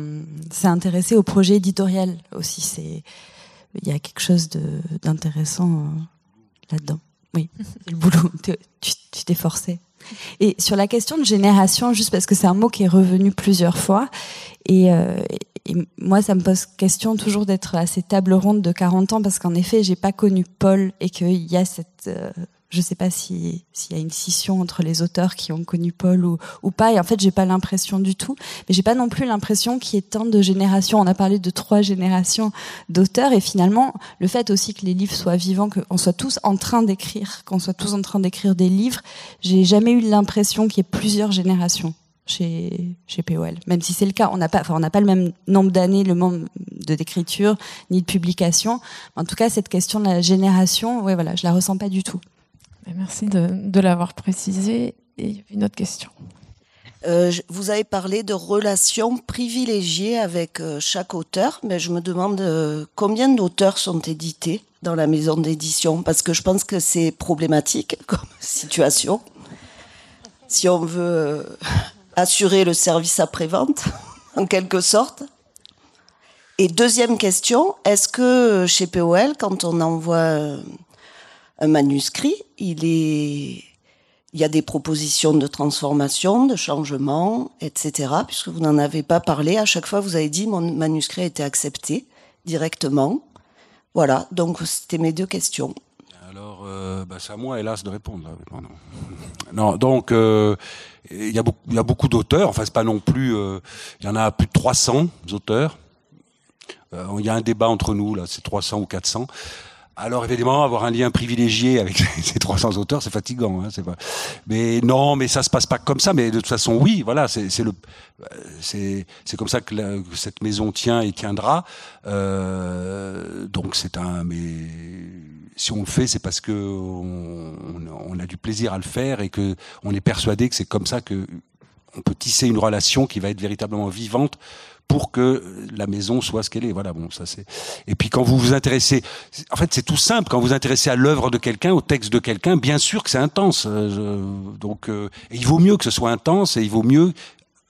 [SPEAKER 6] s'est intéressé au projet éditorial aussi. C'est, il y a quelque chose d'intéressant euh, là-dedans. Oui, le boulot. Tu t'es forcé. Et sur la question de génération, juste parce que c'est un mot qui est revenu plusieurs fois, et, euh, et moi, ça me pose question toujours d'être à ces tables rondes de 40 ans, parce qu'en effet, j'ai pas connu Paul et qu'il y a cette, euh, je ne sais pas s'il y a une scission entre les auteurs qui ont connu Paul ou, ou pas. Et en fait, j'ai pas l'impression du tout. Mais j'ai pas non plus l'impression qu'il y ait tant de générations. On a parlé de trois générations d'auteurs. Et finalement, le fait aussi que les livres soient vivants, qu'on soit tous en train d'écrire, qu'on soit tous en train d'écrire des livres, j'ai jamais eu l'impression qu'il y ait plusieurs générations chez, chez POL. Même si c'est le cas, on n'a pas, enfin, on n'a pas le même nombre d'années, le nombre de d'écriture, ni de publication. En tout cas, cette question de la génération, ouais, voilà, je la ressens pas du tout.
[SPEAKER 2] Merci de, l'avoir précisé. Et une autre question.
[SPEAKER 10] Euh, vous avez parlé de relations privilégiées avec euh, chaque auteur, mais je me demande euh, combien d'auteurs sont édités dans la maison d'édition, parce que je pense que c'est problématique comme situation. Si on veut assurer le service après-vente, en quelque sorte. Et deuxième question, est-ce que chez POL, quand on envoie un manuscrit, il est il y a des propositions de transformation, de changement, etc. Puisque vous n'en avez pas parlé, à chaque fois vous avez dit mon manuscrit a été accepté directement. Voilà, donc c'était mes deux questions.
[SPEAKER 3] Alors, euh, bah, c'est à moi, hélas, de répondre. Non, donc euh, il y a beaucoup, d'auteurs. Enfin, c'est pas non plus. Euh, il y en a plus de 300 auteurs. Il y a un débat entre nous là, c'est 300 ou 400. Alors évidemment, avoir un lien privilégié avec ces 300 auteurs, c'est fatigant. Hein, c'est pas... Mais non, mais ça se passe pas comme ça. Mais de toute façon, oui, voilà, c'est le, c'est comme ça que, cette maison tient et tiendra. Euh, donc c'est un, mais si on le fait, c'est parce que on, on, a du plaisir à le faire et que on est persuadé que c'est comme ça que on peut tisser une relation qui va être véritablement vivante pour que la maison soit ce qu'elle est. Voilà, bon, ça c'est. Et puis quand vous vous intéressez, en fait, c'est tout simple. Quand vous vous intéressez à l'œuvre de quelqu'un, au texte de quelqu'un, bien sûr que c'est intense. Euh, donc, euh, il vaut mieux que ce soit intense et il vaut mieux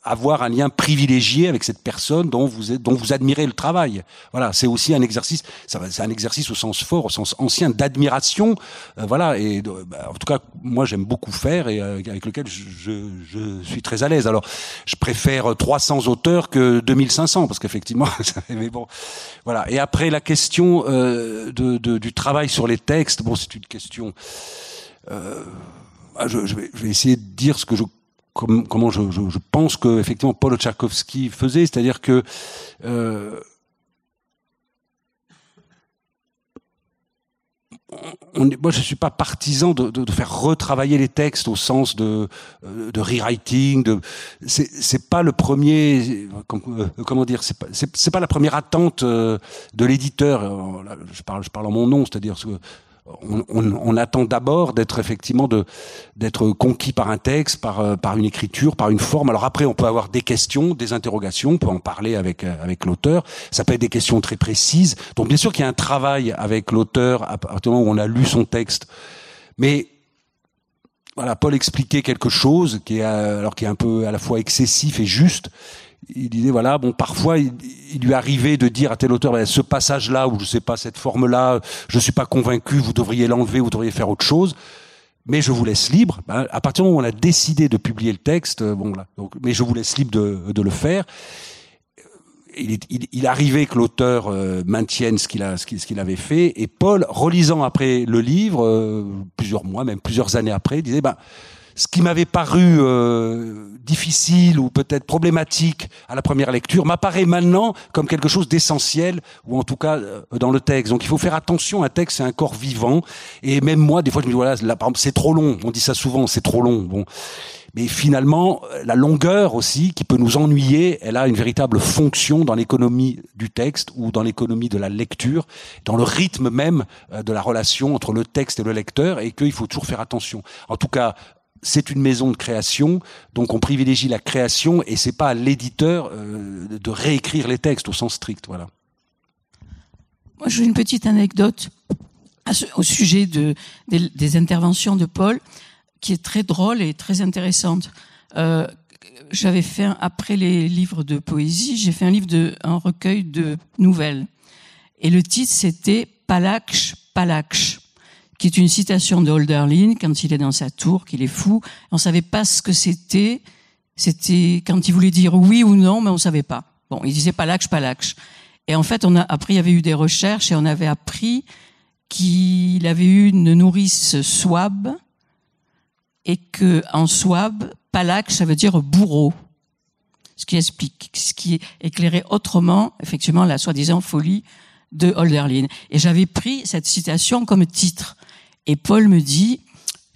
[SPEAKER 3] avoir un lien privilégié avec cette personne dont vous dont vous admirez le travail. Voilà, c'est aussi un exercice. C'est un exercice au sens fort, au sens ancien d'admiration. Euh, voilà, et bah, en tout cas, moi j'aime beaucoup faire et euh, avec lequel je, je, je, suis très à l'aise. Alors, je préfère 300 auteurs que 2500 parce qu'effectivement, mais bon, voilà. Et après la question euh, de, de, du travail sur les textes, bon, c'est une question. Euh, ah, je, je, vais, je vais essayer de dire ce que je comment je, pense que effectivement Paul Tchaikovsky faisait, c'est-à-dire que euh, moi, je suis pas partisan de, faire retravailler les textes au sens de, euh, rewriting. C'est pas le premier, euh, comment dire, c'est pas, la première attente de l'éditeur. Je parle, je parle en mon nom, c'est-à-dire on, on, on, attend d'abord d'être effectivement de d'être conquis par un texte, par euh, par une écriture, par une forme. Alors après, on peut avoir des questions, des interrogations, on peut en parler avec euh, avec l'auteur. Ça peut être des questions très précises. Donc bien sûr qu'il y a un travail avec l'auteur à partir du moment où on a lu son texte, mais voilà, Paul expliquait quelque chose qui est euh, alors qui est un peu à la fois excessif et juste il disait voilà bon parfois il, lui arrivait de dire à tel auteur ben, ce passage là ou je sais pas cette forme là je suis pas convaincu vous devriez l'enlever vous devriez faire autre chose. Mais je vous laisse libre. Ben, à partir du moment où on a décidé de publier le texte bon là donc mais je vous laisse libre de, de le faire. Il, il, il arrivait que l'auteur euh, maintienne ce qu'il a ce qu'il avait fait. Et Paul relisant après le livre euh, plusieurs mois même plusieurs années après disait ben ce qui m'avait paru euh, difficile ou peut-être problématique à la première lecture m'apparaît maintenant comme quelque chose d'essentiel ou en tout cas euh, dans le texte. Donc il faut faire attention. Un texte c'est un corps vivant et même moi des fois je me dis voilà là, c'est trop long. On dit ça souvent c'est trop long. Bon. Mais finalement, la longueur aussi, qui peut nous ennuyer, elle a une véritable fonction dans l'économie du texte ou dans l'économie de la lecture, dans le rythme même euh, de la relation entre le texte et le lecteur, et qu'il faut toujours faire attention. En tout cas, c'est une maison de création, donc on privilégie la création et c'est pas à l'éditeur euh, de réécrire les textes au sens strict, voilà.
[SPEAKER 4] Moi, j'ai une petite anecdote au sujet de, des, interventions de Paul, qui est très drôle et très intéressante. Euh, j'avais fait après les livres de poésie, j'ai fait un livre de un recueil de nouvelles, et le titre c'était Palaksh Palaksh qui est une citation de Holderlin quand il est dans sa tour, qu'il est fou. On savait pas ce que c'était. C'était quand il voulait dire oui ou non, mais on savait pas. Bon, il disait pas palaksh. Et en fait, on a après il y avait eu des recherches et on avait appris qu'il avait eu une nourrice souabe et que en souabe, palak, ça veut dire bourreau. Ce qui explique, ce qui éclairait autrement, effectivement, la soi-disant folie de Holderlin. Et j'avais pris cette citation comme titre. Et Paul me dit,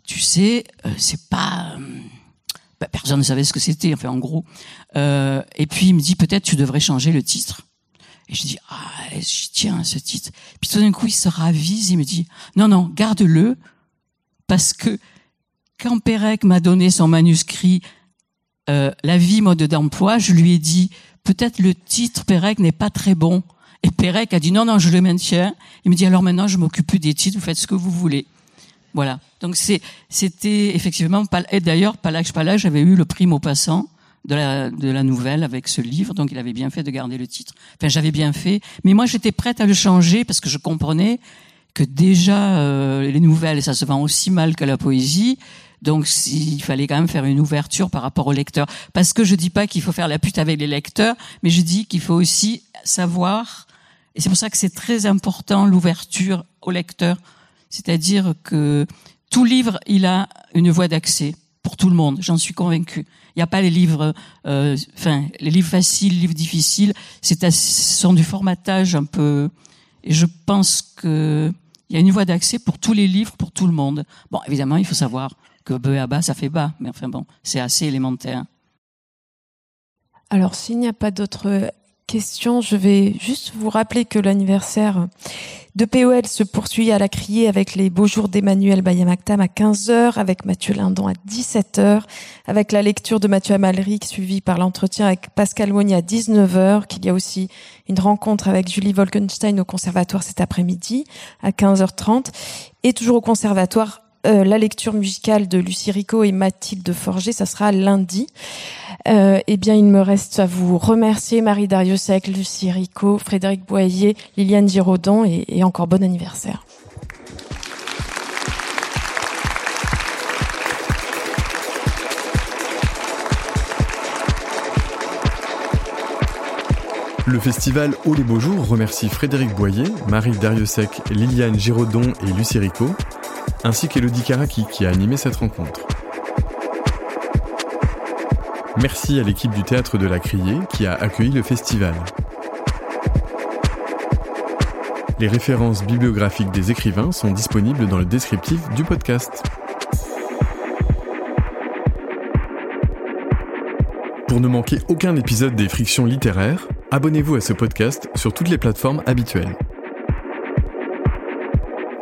[SPEAKER 4] tu sais, euh, c'est pas, euh, bah, personne ne savait ce que c'était, enfin en gros. Euh, et puis il me dit, peut-être tu devrais changer le titre. Et je dis, ah, je tiens ce titre. Puis tout d'un coup, il se ravise, il me dit, non, non, garde-le, parce que quand Pérec m'a donné son manuscrit, La vie mode d'emploi, je lui ai dit, peut-être le titre Pérec n'est pas très bon. Et Pérec a dit, non, non, je le maintiens. Il me dit, alors maintenant, je m'occupe plus des titres, vous faites ce que vous voulez. Voilà. Donc c'était effectivement, et d'ailleurs, Palage Palage avait eu le prix Maupassant de la, de la nouvelle avec ce livre, donc il avait bien fait de garder le titre. Enfin, j'avais bien fait, mais moi j'étais prête à le changer parce que je comprenais que déjà euh, les nouvelles, ça se vend aussi mal que la poésie. Donc il fallait quand même faire une ouverture par rapport aux lecteurs. Parce que je dis pas qu'il faut faire la pute avec les lecteurs, mais je dis qu'il faut aussi savoir, et c'est pour ça que c'est très important l'ouverture aux lecteurs, c'est-à-dire que tout livre, il a une voie d'accès pour tout le monde, j'en suis convaincue. Il n'y a pas les livres, euh, enfin les livres faciles, les livres difficiles, c'est ce sont du formatage un peu. Et je pense que il y a une voie d'accès pour tous les livres, pour tout le monde. Bon, évidemment, il faut savoir que B à bas, ça fait bas, mais enfin bon, c'est assez élémentaire.
[SPEAKER 2] Alors, s'il n'y a pas d'autres questions, je vais juste vous rappeler que l'anniversaire de POL se poursuit à la criée avec les beaux jours d'Emmanuel Bayamaktam à 15h, avec Mathieu Lindon à 17h, avec la lecture de Mathieu Amalric suivie par l'entretien avec Pascal Moigny à 19h, qu'il y a aussi une rencontre avec Julie Wolkenstein au conservatoire cet après-midi à 15h30, et toujours au conservatoire euh, la lecture musicale de Lucie Rico et Mathilde Forger, ça sera lundi. Euh, eh bien, il me reste à vous remercier, Marie Dariussec, Lucie Rico, Frédéric Boyer, Liliane Giraudon, et, et encore bon anniversaire.
[SPEAKER 1] Le festival Haut les Beaux Jours remercie Frédéric Boyer, Marie Dariussec, Liliane Giraudon et Lucie Rico, ainsi qu'Elodie Karaki qui a animé cette rencontre. Merci à l'équipe du Théâtre de la Criée qui a accueilli le festival. Les références bibliographiques des écrivains sont disponibles dans le descriptif du podcast. Pour ne manquer aucun épisode des Frictions littéraires, abonnez-vous à ce podcast sur toutes les plateformes habituelles.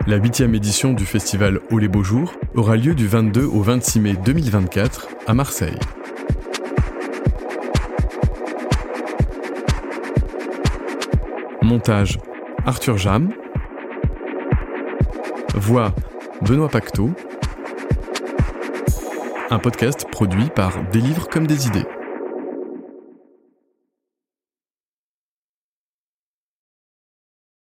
[SPEAKER 1] La huitième édition du festival Au les Beaux Jours aura lieu du 22 au 26 mai 2024 à Marseille. Montage Arthur Jam. Voix Benoît Pacteau. Un podcast produit par Des livres comme des idées.